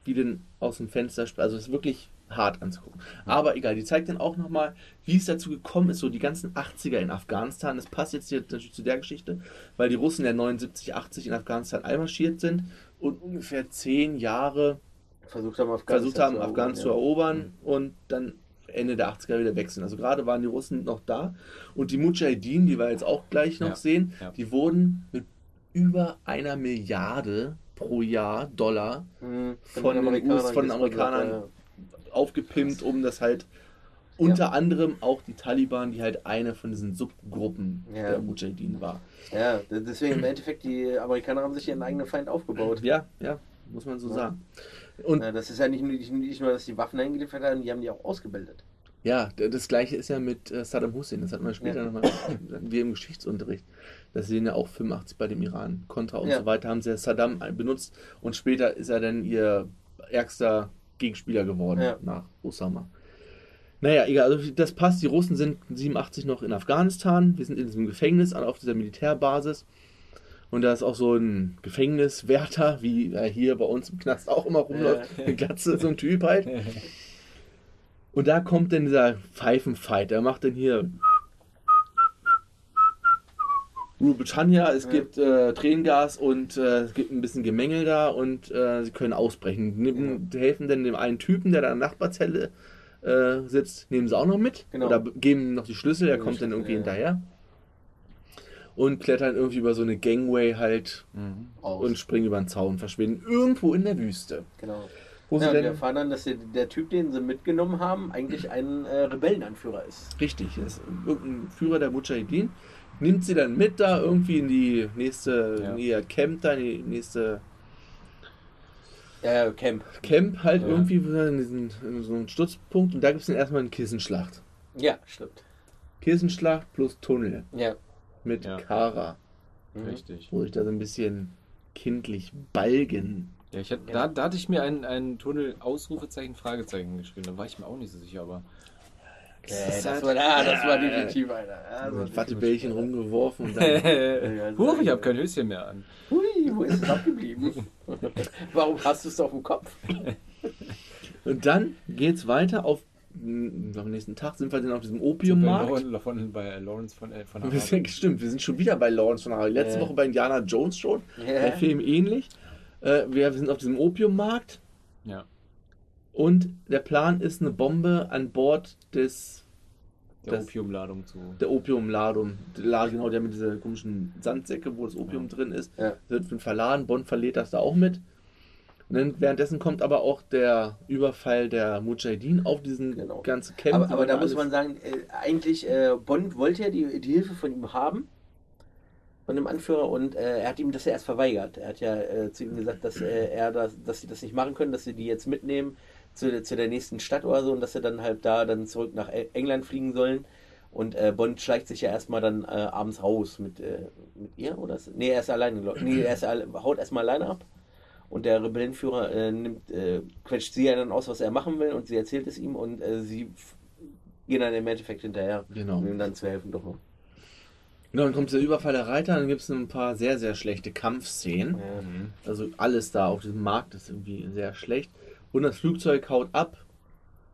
wie den aus dem Fenster Also es ist wirklich hart anzugucken. Aber egal, die zeigt dann auch nochmal, wie es dazu gekommen ist, so die ganzen 80er in Afghanistan. Das passt jetzt hier natürlich zu der Geschichte, weil die Russen ja 79, 80 in Afghanistan einmarschiert sind und ungefähr zehn Jahre Versucht haben, Afghanistan versucht haben, zu erobern, Afghanistan zu ja. erobern und dann Ende der 80er wieder wechseln. Also gerade waren die Russen noch da und die Mujahideen, die wir jetzt auch gleich noch Ja, sehen, ja. die wurden mit über einer Milliarde pro Jahr Dollar Mhm, von den US- von den Amerikanern. Aufgepimpt, um das halt unter anderem auch die Taliban, die halt eine von diesen Subgruppen Ja. der Mujahideen war. Ja, deswegen im Endeffekt, die Amerikaner haben sich ihren eigenen Feind aufgebaut. Ja, ja, muss man so Ja. sagen. Und Ja, das ist ja nicht nur, nicht, nur, dass die Waffen eingeliefert haben, die haben die auch ausgebildet. Ja, das gleiche ist ja mit äh, Saddam Hussein. Das hat man später Ja. nochmal, wir im Geschichtsunterricht. Das sehen ja auch 85 bei dem Iran. Contra und Ja. so weiter haben sie ja Saddam benutzt und später ist er dann ihr ärgster Gegenspieler geworden Ja. nach Osama. Naja, egal, also das passt. Die Russen sind 87 noch in Afghanistan. Wir sind in diesem Gefängnis auf dieser Militärbasis. Und da ist auch so ein Gefängniswärter, wie er hier bei uns im Knast auch immer rumläuft. Eine Glatze, so ein Typ halt. Und da kommt dann dieser Pfeifenfight. Er macht dann hier Britannia, es Ja. gibt äh, Tränengas und äh, es gibt ein bisschen Gemengel da und äh, sie können ausbrechen. Nehmen, helfen dann dem einen Typen, der da in der Nachbarzelle äh, sitzt, nehmen sie auch noch mit. Genau. Oder geben ihm noch die Schlüssel, der Die kommt dann irgendwie ja, ja. hinterher. Und klettern irgendwie über so eine Gangway halt Mhm. Aus. und springen über den Zaun, verschwinden irgendwo in der Wüste. genau. Wo Ja, sie und wir dann erfahren dann, dass der, der Typ, den sie mitgenommen haben, eigentlich ein äh, Rebellenanführer ist. Richtig, ist irgendein Führer der Mujahideen. Nimmt sie dann mit da irgendwie in die nächste, Ja. in ihr Camp da, in die nächste Ja, Camp. Camp halt Ja. irgendwie in, diesen, in so einen Stützpunkt und da gibt es dann erstmal eine Kissenschlacht. Ja, stimmt. Kissenschlacht plus Tunnel Ja. mit Ja. Kara, Mhm. Richtig. wo sich da so ein bisschen kindlich balgen. Ja, ich hatte, da, da hatte ich mir ein, ein Tunnel Ausrufezeichen Fragezeichen geschrieben. Da war ich mir auch nicht so sicher, aber Äh, das, war, ah, das war definitiv einer. Ja, das war mit definitiv Wattebällchen einer. rumgeworfen und dann Huch, ich habe kein Höschen mehr an. Hui, wo ist es abgeblieben? Warum hast du es auf dem Kopf? Und dann geht's weiter auf am nächsten Tag sind wir dann auf diesem wir Opiummarkt. Lawrence- Von, bei Lawrence von, äh, von Wir sind, stimmt, wir sind schon wieder bei Lawrence von Arabien. Letzte Ja. Woche bei Indiana Jones schon. Der Ja. Film ähnlich. Äh, wir sind auf diesem Opiummarkt und der Plan ist eine Bombe an Bord des der Das- Opiumladung zu. der Opiumladung. Genau, der mit dieser komischen Sandsäcke, wo das Opium drin ist. Ja. Wird mit verladen. Bond verlädt das da auch mit. Und dann währenddessen kommt aber auch der Überfall der Mujahideen auf diesen Genau. ganzen Camp. Aber, aber da muss man sagen, äh, eigentlich, äh, Bond wollte ja die, die Hilfe von ihm haben, von dem Anführer, und äh, er hat ihm das ja erst verweigert. Er hat ja äh, zu ihm gesagt, dass äh, er das, dass sie das nicht machen können, dass sie die jetzt mitnehmen zu, der- zu der nächsten Stadt oder so und dass sie dann halt da dann zurück nach England fliegen sollen. Und äh, Bond schleicht sich ja erstmal dann äh, abends raus mit, äh, mit ihr, oder? ist- Nee, er ist alleine, nee, er ist alle, haut erstmal alleine ab. Und der Rebellenführer äh, nimmt, äh, quetscht sie ja dann aus, was er machen will, und sie erzählt es ihm und äh, sie gehen dann im Endeffekt hinterher, Genau. um ihm dann zu helfen. Doch noch. Genau, dann kommt der Überfall der Reiter, dann gibt es ein paar sehr, sehr schlechte Kampfszenen. Mhm. Also alles da auf diesem Markt ist irgendwie sehr schlecht. Und das Flugzeug haut ab.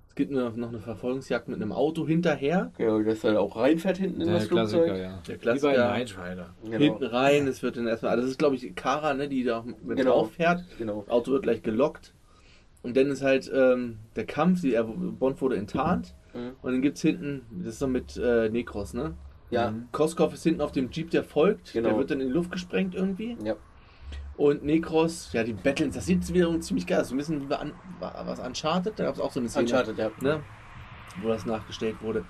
Es gibt nur noch eine Verfolgungsjagd mit einem Auto hinterher. Genau, dass er auch reinfährt hinten in Der das Flugzeug. Klassiker, ja. Der Wie Klassiker. bei Knight Rider. Genau. Hinten rein, es wird dann erstmal. Also das ist glaube ich Kara, ne, die da mit Genau. drauf fährt. genau. Das Auto wird gleich gelockt. Und dann ist halt ähm, der Kampf, die, er, Bond wurde enttarnt. Mhm. Und dann gibt es hinten, das ist doch mit äh, Nekros, ne? Ja, Mhm. Koskov ist hinten auf dem Jeep, der folgt. Genau. Der wird dann in die Luft gesprengt irgendwie. ja. Und Nekros, ja, die Battles, das sieht wiederum ziemlich geil aus. So ein bisschen wie bei was Uncharted, da gab es auch so eine Szene, Uncharted, ja. ne, wo das nachgestellt wurde.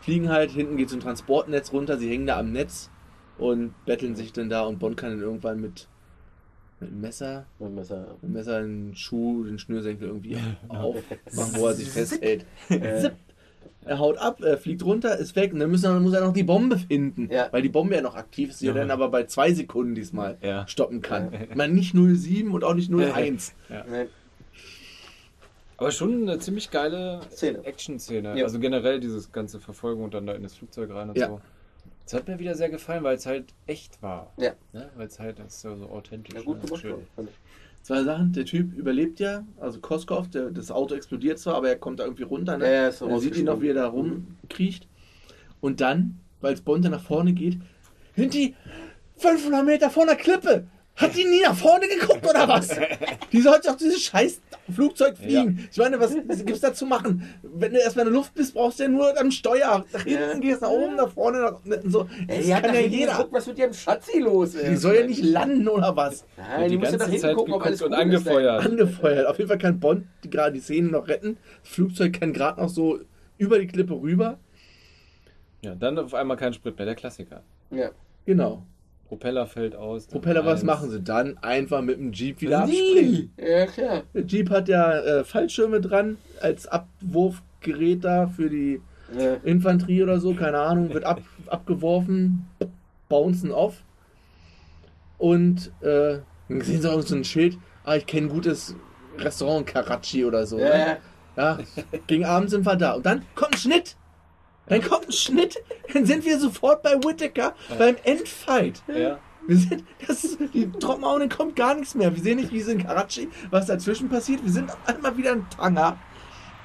Fliegen halt, hinten geht so ein Transportnetz runter, sie hängen da am Netz und betteln sich dann da und Bond kann dann irgendwann mit, mit einem Messer, Mit dem Messer. mit dem Messer den Schuh, den Schnürsenkel irgendwie aufmachen, wo er sich festhält. Äh, Zip. Er haut ab, er fliegt runter, ist weg und dann müssen, dann muss er noch die Bombe finden, Ja. weil die Bombe ja noch aktiv ist, die er Ja. dann aber bei zwei Sekunden diesmal Ja. stoppen kann. Man nicht 07 und auch nicht 01. nein. Aber schon eine ziemlich geile Szene. Action-Szene. Ja. Also generell dieses ganze Verfolgung und dann da in das Flugzeug rein und Ja. so. Das hat mir wieder sehr gefallen, weil es halt echt war. Ja. Ne? Weil es halt das ist ja so authentisch. Ja, gut ne? gemacht. Schön. Zwei Sachen, der Typ überlebt ja, also Koskov, der, das Auto explodiert zwar, aber er kommt da irgendwie runter. Ne? Ja, so Und er sieht ihn noch, wie er da rumkriecht. Und dann, weil es dann nach vorne geht, sind die 500 Meter vor einer Klippe. Hat die nie nach vorne geguckt oder was? Die sollte auf dieses scheiß Flugzeug fliegen. Ich meine, was, was gibt's da zu machen? Wenn du erstmal in der Luft bist, brauchst du ja nur am Steuer. Nach hinten Ja. gehst, nach oben, nach vorne, nach so. Ey, Das die kann ja jeder. geguckt, was mit ihrem Schatzi los ist. Die soll ja nicht landen oder was? Nein, die, muss ja nach hinten gucken, ob alles und gut ist. angefeuert. Angefeuert. Auf jeden Fall kann Bond die, gerade die Szene noch retten. Das Flugzeug kann gerade noch so über die Klippe rüber. Ja, dann auf einmal kein Sprit mehr, der Klassiker. Ja. Genau. Propeller fällt aus. Propeller, was eins. machen sie dann? Einfach mit dem Jeep wieder Nie. abspringen. ja, klar. Der Jeep hat ja äh, Fallschirme dran als Abwurfgerät da für die Ja. Infanterie oder so, keine Ahnung, wird ab, abgeworfen, bouncen off. Und äh, dann sehen sie auch so ein Schild, ah, ich kenne ein gutes Restaurant Karachi oder so. Ja, Ne? ja. Ja, gegen Abend sind wir da. Und dann kommt ein Schnitt. Dann kommt ein Schnitt. Dann sind wir sofort bei Whittaker beim Endfight. Ja. Wir sind, das ist, die dann kommt gar nichts mehr. Wir sehen nicht, wie es in Karachi, was dazwischen passiert. Wir sind einmal wieder in Tanga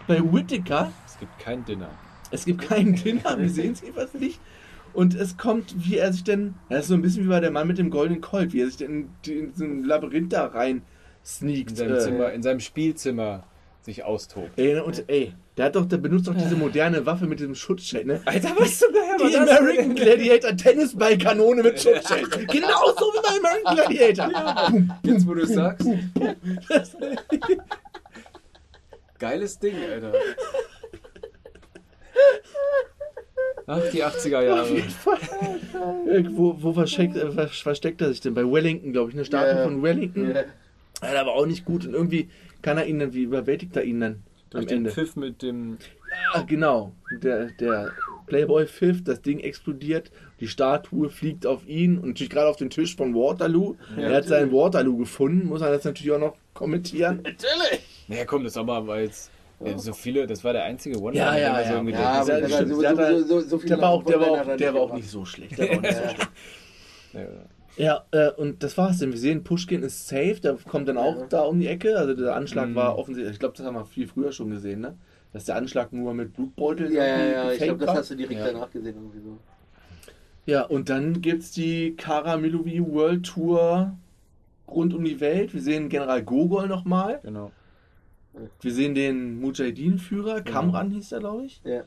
bei Whittaker. Es gibt kein Dinner. Es gibt keinen Dinner, wir sehen es jedenfalls nicht. Und es kommt, wie er sich denn, das ist so ein bisschen wie bei der Mann mit dem goldenen Colt, wie er sich denn in, in so ein Labyrinth da rein In sneakt. seinem, Äh, Zimmer, in seinem Spielzimmer sich austobt. ey, und ey, der hat doch, der benutzt doch diese moderne Waffe mit diesem Schutzschild, ne? Alter, was zum Geier Die American Gladiator Tennisballkanone mit Schutzschild. Genauso wie bei American Gladiator. Boom, Jetzt, wo du es sagst. Geiles Ding, Alter. Ach, die 80er Jahre. Äh, wo wo versteckt, äh, ver- versteckt er sich denn? Bei Wellington, glaube ich, eine Statue Ja. von Wellington. Ja. Ja, aber auch nicht gut. Und irgendwie kann er ihn dann, wie überwältigt er ihn dann Durch am den Ende? Pfiff mit dem. Ah, genau. Der, der Playboy pfiff, das Ding explodiert, die Statue fliegt auf ihn und natürlich gerade auf den Tisch von Waterloo. Ja. er hat seinen Waterloo gefunden, muss er das natürlich auch noch kommentieren. Natürlich. Naja, komm, das aber, weil jetzt äh, so viele, das war der einzige one Ja, ja, wir so ja. Ja, Ja, der Der Der der war auch, hat der war auch gemacht. nicht so schlecht. Der war auch nicht so Ja. schlecht. Ja, äh, und das war's denn. Wir sehen, Pushkin ist safe, der kommt dann auch Ja. da um die Ecke. Also der Anschlag Mhm. war offensichtlich, ich glaube, das haben wir viel früher schon gesehen, ne? Dass der Anschlag nur mit Blutbeutel Ja, ja, ja, ich glaube, das hast du direkt Ja. danach gesehen. Irgendwie so. Ja, und dann gibt's die Kara Milovi World Tour rund um die Welt. Wir sehen General Gogol nochmal. genau. Wir sehen den Mujahideen-Führer, Genau. Kamran hieß er, glaube ich. Ja.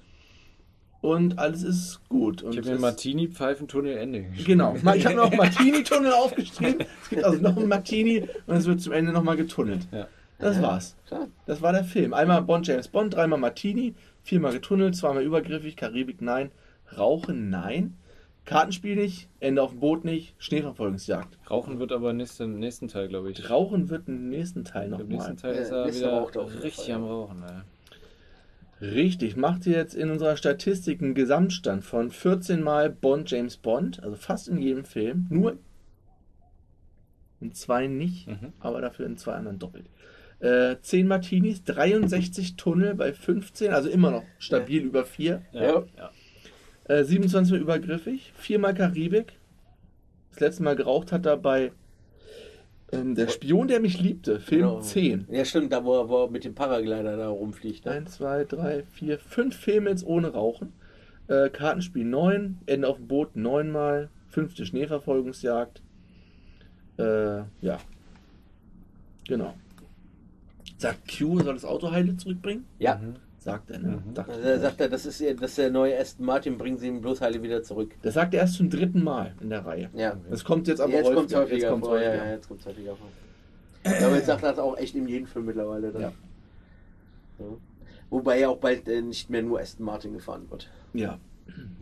Und alles ist gut. Und Ich habe mir es- Martini Pfeifentunnel Ende geschrieben. Genau. Ich habe noch Martini-Tunnel aufgeschrieben. Es gibt also noch einen Martini und es wird zum Ende nochmal getunnelt. Ja. Das Ja. war's. Das war der Film. Einmal Bond, James Bond, dreimal Martini, viermal getunnelt, zweimal übergriffig, Karibik nein, Rauchen nein, Kartenspiel nicht, Ende auf dem Boot nicht, Schneeverfolgungsjagd. Rauchen wird aber nächsten, nächsten Teil, glaube ich. Rauchen wird im nächsten Teil Im nächsten nochmal. Teil Ja, ist er nächster wieder raucht er auf jeden richtig am ja. Rauchen. Ey. Richtig, macht ihr jetzt in unserer Statistik einen Gesamtstand von 14 Mal Bond, James Bond, also fast in jedem Film, nur in zwei nicht, Mhm. aber dafür in zwei anderen doppelt. Äh, 10 Martinis, 63 Tunnel bei 15, also immer noch stabil über 4. Ja. Ja. ja. Äh, 27 Mal übergriffig, 4 Mal Karibik. Das letzte Mal geraucht hat er bei Der Spion, der mich liebte, Film Genau. 10. Ja, stimmt, da wo er, wo er mit dem Paraglider da rumfliegt. Ne? 1, 2, 3, 4, 5 Filme jetzt ohne Rauchen. Äh, Kartenspiel 9, Ende auf dem Boot 9 Mal, fünfte Schneeverfolgungsjagd. Äh, ja. Genau. Sagt Q, soll das Auto heile zurückbringen? Ja. Mhm. Sagt er, ne? Mhm. Also ich er mir. sagt er, das ist, das ist der neue Aston Martin, bringen sie ihn bloß heile wieder zurück. Das sagt er erst zum dritten Mal in der Reihe. Ja. Das kommt jetzt aber jetzt kommt häufiger. häufiger Jetzt kommt's vor. Ja, häufiger. ja, jetzt kommt es häufiger vor. Aber jetzt sagt er das auch echt in jedem Film mittlerweile. Dann. Ja. Ja. Wobei ja auch bald äh, nicht mehr nur Aston Martin gefahren wird. Ja.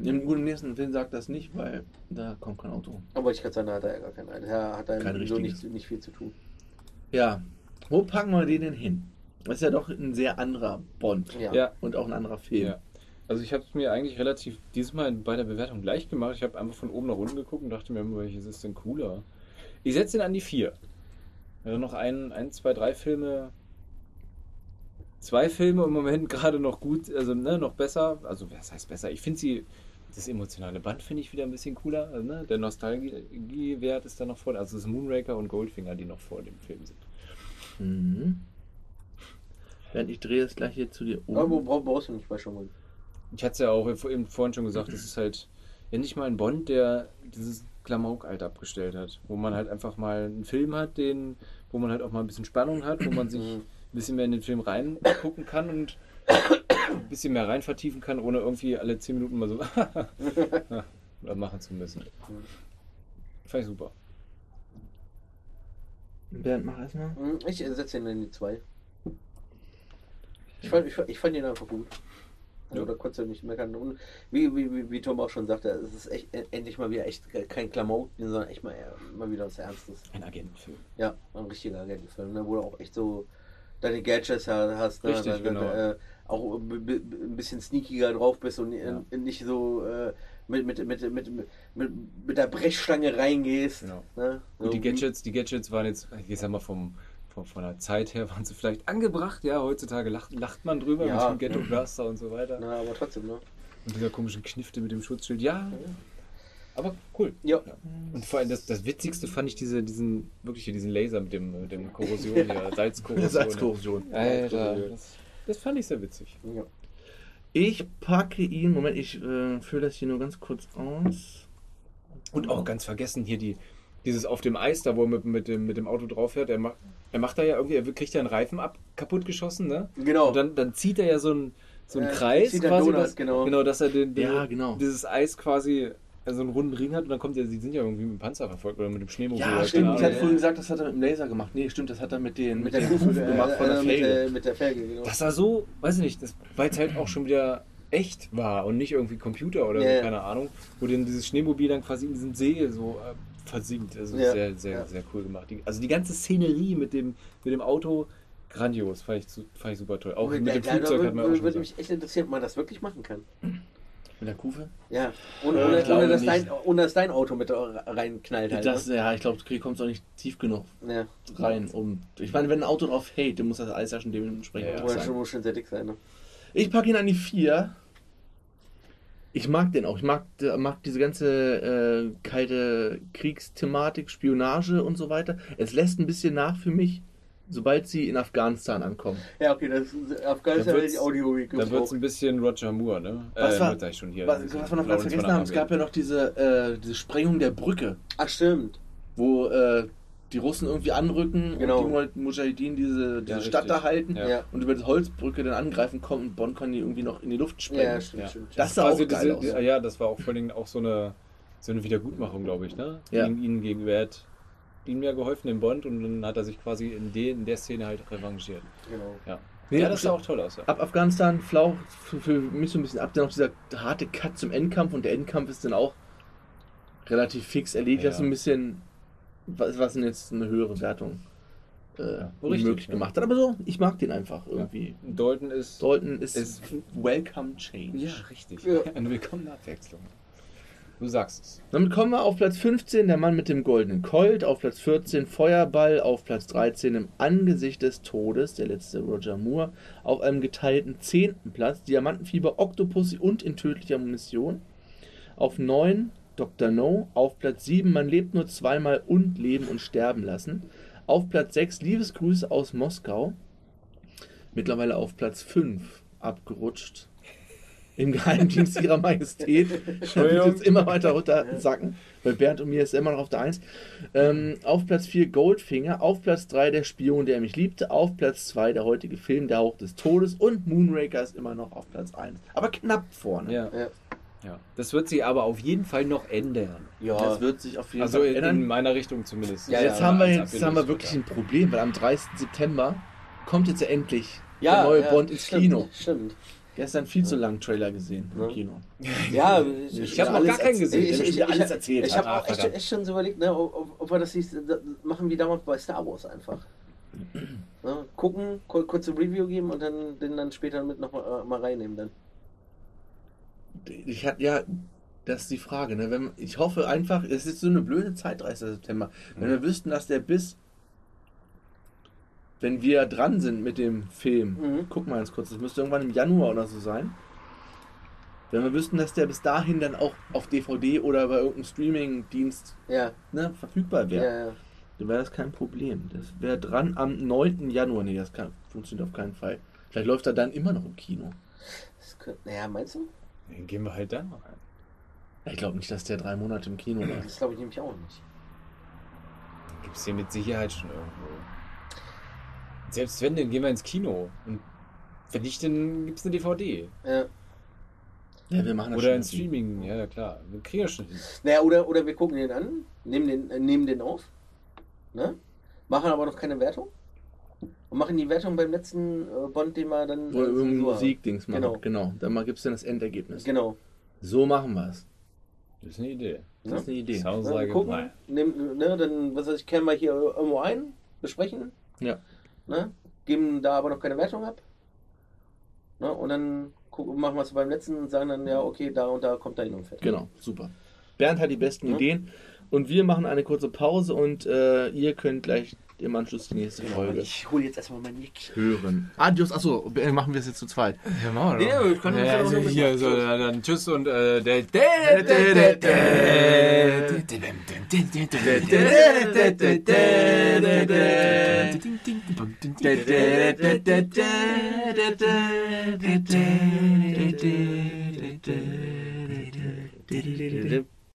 Im, gut, im nächsten Film sagt das nicht, weil da kommt kein Auto. Aber ich kann sagen, da hat er ja gar keinen. Da hat er richtiges. nicht, nicht viel zu tun. Ja. Wo packen wir den denn hin? Das ist ja doch ein sehr anderer Bond. Ja. Und auch ein anderer Film. Ja. Also ich habe es mir eigentlich relativ diesmal bei der Bewertung gleich gemacht. Ich habe einfach von oben nach unten geguckt und dachte mir, immer, welches ist denn cooler? Ich setze ihn an die 4. Also noch ein, ein, zwei, drei Filme. Zwei Filme im Moment gerade noch gut, also ne, noch besser. Also was heißt besser? Ich finde sie, das emotionale Band finde ich wieder ein bisschen cooler. Also, ne? Der Nostalgiewert ist da noch vor. Also es ist Moonraker und Goldfinger, die noch vor dem Film sind. Mhm. Während ich drehe es gleich hier zu dir um. Aber bra- brauchst du nicht bei schon mal. Ich hatte es ja auch eben vorhin schon gesagt, das ist halt endlich mal ein Bond, der dieses Klamauk halt abgestellt hat. Wo man halt einfach mal einen Film hat, den, wo man halt auch mal ein bisschen Spannung hat, wo man sich ein bisschen mehr in den Film reingucken kann und ein bisschen mehr rein vertiefen kann, ohne irgendwie alle 10 Minuten mal so oder machen zu müssen. Fand ich super. Bernd, mach erstmal. Hm, Ich setze ihn in die 2. Ich fand, ich, ich fand ihn einfach gut. Also Ja. da konntest du nicht meckern. Und wie, wie, wie, wie Tom auch schon sagte, es ist echt endlich mal wieder echt kein Klamauk, sondern echt mal, äh, mal wieder was Ernstes. Ein Agentenfilm. Ja, ein richtiger Agentenfilm, ne, wo du auch echt so deine Gadgets ha- hast, ne, Richtig, da- da- genau. äh, auch ein bisschen sneakiger drauf bist und äh, Ja. nicht so äh, mit, mit, mit, mit, mit, mit der Brechstange reingehst. Genau. Ne? Und die So, Gadgets, die Gadgets waren jetzt, ich sag mal, vom, vom, von der Zeit her waren sie vielleicht angebracht. Ja, heutzutage lacht, lacht man drüber Ja. mit dem Ghetto Blaster und so weiter. Na, aber trotzdem, ne? Und dieser komischen Knifte mit dem Schutzschild. Ja, aber cool. Ja. Und vor allem das, das Witzigste fand ich diese, diesen, wirklich hier diesen Laser mit dem, mit dem Korrosion, ja, Salzkorrosion. Salzkorrosion. Alter, das, das fand ich sehr witzig. ja. Ich packe ihn, Moment, ich äh, fülle das hier nur ganz kurz aus. Und auch ganz vergessen hier die, dieses auf dem Eis da, wo er mit, mit, dem, mit dem Auto drauf fährt. Er macht, er macht da ja irgendwie, er kriegt ja einen Reifen ab, kaputt geschossen, ne? Genau. Und dann, dann zieht er ja so einen, so einen Äh, Kreis zieht quasi, Donut, dass, genau. genau, dass er den, den, Ja, genau. dieses Eis quasi äh, so einen runden Ring hat und dann kommt er, sie sind ja irgendwie mit dem Panzer verfolgt oder mit dem Schneemobil. Ja, stimmt. Ich hatte vorhin gesagt, das hat er mit dem Laser gemacht. Nee, stimmt, das hat er mit den, mit der den Kufe gemacht von der äh, mit, Felge. der, mit der Felge, genau. Das war so, weiß ich nicht, das, weil es halt auch schon wieder echt war und nicht irgendwie Computer oder Ja, so, keine Ahnung, wo dann dieses Schneemobil dann quasi in diesem See so äh, versinkt. Also Ja, sehr, sehr, ja. sehr cool gemacht. Die, also die ganze Szenerie mit dem, mit dem Auto, grandios, fand ich, fand ich super toll. Auch mit da, dem da, Flugzeug da hat man auch würde, schon würde mich echt interessieren, ob man das wirklich machen kann. Mit der Kufe? Ja. Ohne, Äh, ohne, dass dein, ohne dass dein Auto mit reinknallt halt. Das, ja, ich glaube, du kommst auch nicht tief genug ne? rein. Um, ich meine, wenn ein Auto drauf hält, dann muss das Eis ja schon dementsprechend Ja, ja. sein. schon, muss schon sehr dick sein, ne? Ich packe ihn an die 4. Ich mag den auch. Ich mag, äh, mag diese ganze äh, kalte Kriegsthematik, Spionage und so weiter. Es lässt ein bisschen nach für mich, sobald sie in Afghanistan ankommen. Ja, okay, das ist Afghanistan Da hätte ich Audio Da wird es ein bisschen Roger Moore, ne? Was äh, war- schon hier. Was, was wir noch ganz vergessen haben, es gab ja noch diese, äh, diese Sprengung der Brücke, Ach, stimmt. wo äh, die Russen irgendwie anrücken Genau. und die Mujahideen diese, diese Ja, Stadt da richtig. halten Ja. Und über die Holzbrücke dann angreifen kommen und Bonn kann die irgendwie noch in die Luft sprengen. Ja, stimmt, Ja. stimmt. Das sah auch quasi geil diese, aus. Ja, das war auch vor allen Dingen auch so eine, so eine Wiedergutmachung, glaube ich, ne? Ja. Ihnen, ihnen gegenüber. Er hat ihm ja geholfen, dem Bond, und dann hat er sich quasi in, de, in der Szene halt revanchiert. Genau. Ja. Nee, ja, das sah auch toll aus. Ja. Ab Afghanistan flaucht für, für mich so ein bisschen ab. Dann noch dieser harte Cut zum Endkampf und der Endkampf ist dann auch relativ fix erledigt. Ja. Das ist ein bisschen, was, was denn jetzt eine höhere Wertung äh, ja. gemacht hat. Aber so, ich mag den einfach irgendwie. Dalton ist. Dalton ist, Ist- Welcome Change. Ja, richtig. Ja. Eine willkommene Abwechslung. Du sagst es. Damit kommen wir auf Platz 15, der Mann mit dem goldenen Colt, auf Platz 14 Feuerball, auf Platz 13 im Angesicht des Todes, der letzte Roger Moore, auf einem geteilten 10. Platz Diamantenfieber, Octopussy und in tödlicher Munition, auf 9 Dr. No, auf Platz 7 Man lebt nur zweimal und leben und sterben lassen, auf Platz 6 Liebesgrüße aus Moskau, mittlerweile auf Platz 5 abgerutscht. Im Geheimdienst ihrer Majestät. Wird jetzt immer weiter runter sacken. Bei Bernd und mir ist er immer noch auf der 1. Ähm, auf Platz 4 Goldfinger. Auf Platz 3 der Spion, der mich liebte. Auf Platz 2 der heutige Film, der Hauch des Todes. Und Moonraker ist immer noch auf Platz 1. Aber knapp vorne. Ja. Ja. Ja. Das wird sich aber auf jeden Fall noch ändern. Ja. Das wird sich auf jeden Also Fall in, ändern. in meiner Richtung zumindest. Ja, jetzt ja, haben wir, jetzt haben wir wirklich ein Problem, weil am 30. September kommt jetzt ja endlich ja, der neue ja, Bond ins stimmt, Kino. Stimmt. Gestern viel zu langen Trailer gesehen im. Kino. Ja, Ich hab noch gar keinen gesehen. Ich, Der ich, ich, wieder alles ich, erzählt ich habe auch Ah, echt, verdammt. echt schon so überlegt, ne, ob, ob wir das nicht machen wie damals bei Star Wars einfach. Ne, gucken, kur- kurze Review geben und dann den dann später mit noch mal, äh, mal reinnehmen dann. Ich hatte ja, das ist die Frage. Ne? Wenn, ich hoffe einfach, es ist so eine blöde Zeit, 30. September. Wenn wir wüssten, dass der bis, wenn wir dran sind mit dem Film, Mhm. guck mal ganz kurz, das müsste irgendwann im Januar oder so sein. Wenn wir wüssten, dass der bis dahin dann auch auf DVD oder bei irgendeinem Streaming-Dienst Ja, ne, verfügbar ja, wäre, ja. dann wäre das kein Problem. Das wäre dran am 9. Januar. Nee, das kann, funktioniert auf keinen Fall. Vielleicht läuft er dann immer noch im Kino. Könnte, naja, meinst du? Dann gehen wir halt da noch rein. Ich glaube nicht, dass der drei Monate im Kino läuft. Das glaube ich nämlich auch nicht. Gibt es hier mit Sicherheit schon irgendwo. Selbst wenn, dann gehen wir ins Kino. Und wenn nicht, dann gibt es eine DVD. Ja. Ja, wir machen das Oder ein Streaming, ja ja, klar. Wir kriegen ja schon hin. Naja, oder, oder wir gucken den an, nehmen den, äh, nehmen den auf, ne? machen aber noch keine Wertung und machen die Wertung beim letzten äh, Bond, den wir dann. Oder äh, sowieso Musikdings machen. Genau. Genau. Dann gibt es dann das. Endergebnis. Genau. So machen wir es. Das ist eine Idee. Das ist eine Idee. Sounds Ne, like gucken, nehmen, ne, dann, was weiß ich, kennen wir hier irgendwo ein, besprechen, Ja. ne, geben da aber noch keine Wertung ab. Ne, und dann gucken, machen wir es beim letzten und sagen dann, ja, okay, da und da kommt da hin und fertig. Genau, super. Bernd hat die besten Ja. Ideen und wir machen eine kurze Pause und äh, ihr könnt gleich im Anschluss die nächste Folge ich hole jetzt erstmal mein Jäckchen. hören. Adios, achso, machen wir es jetzt zu zweit. Ja, machen Nee, nee, ich kann ja also hier, so, dann, dann tschüss und äh,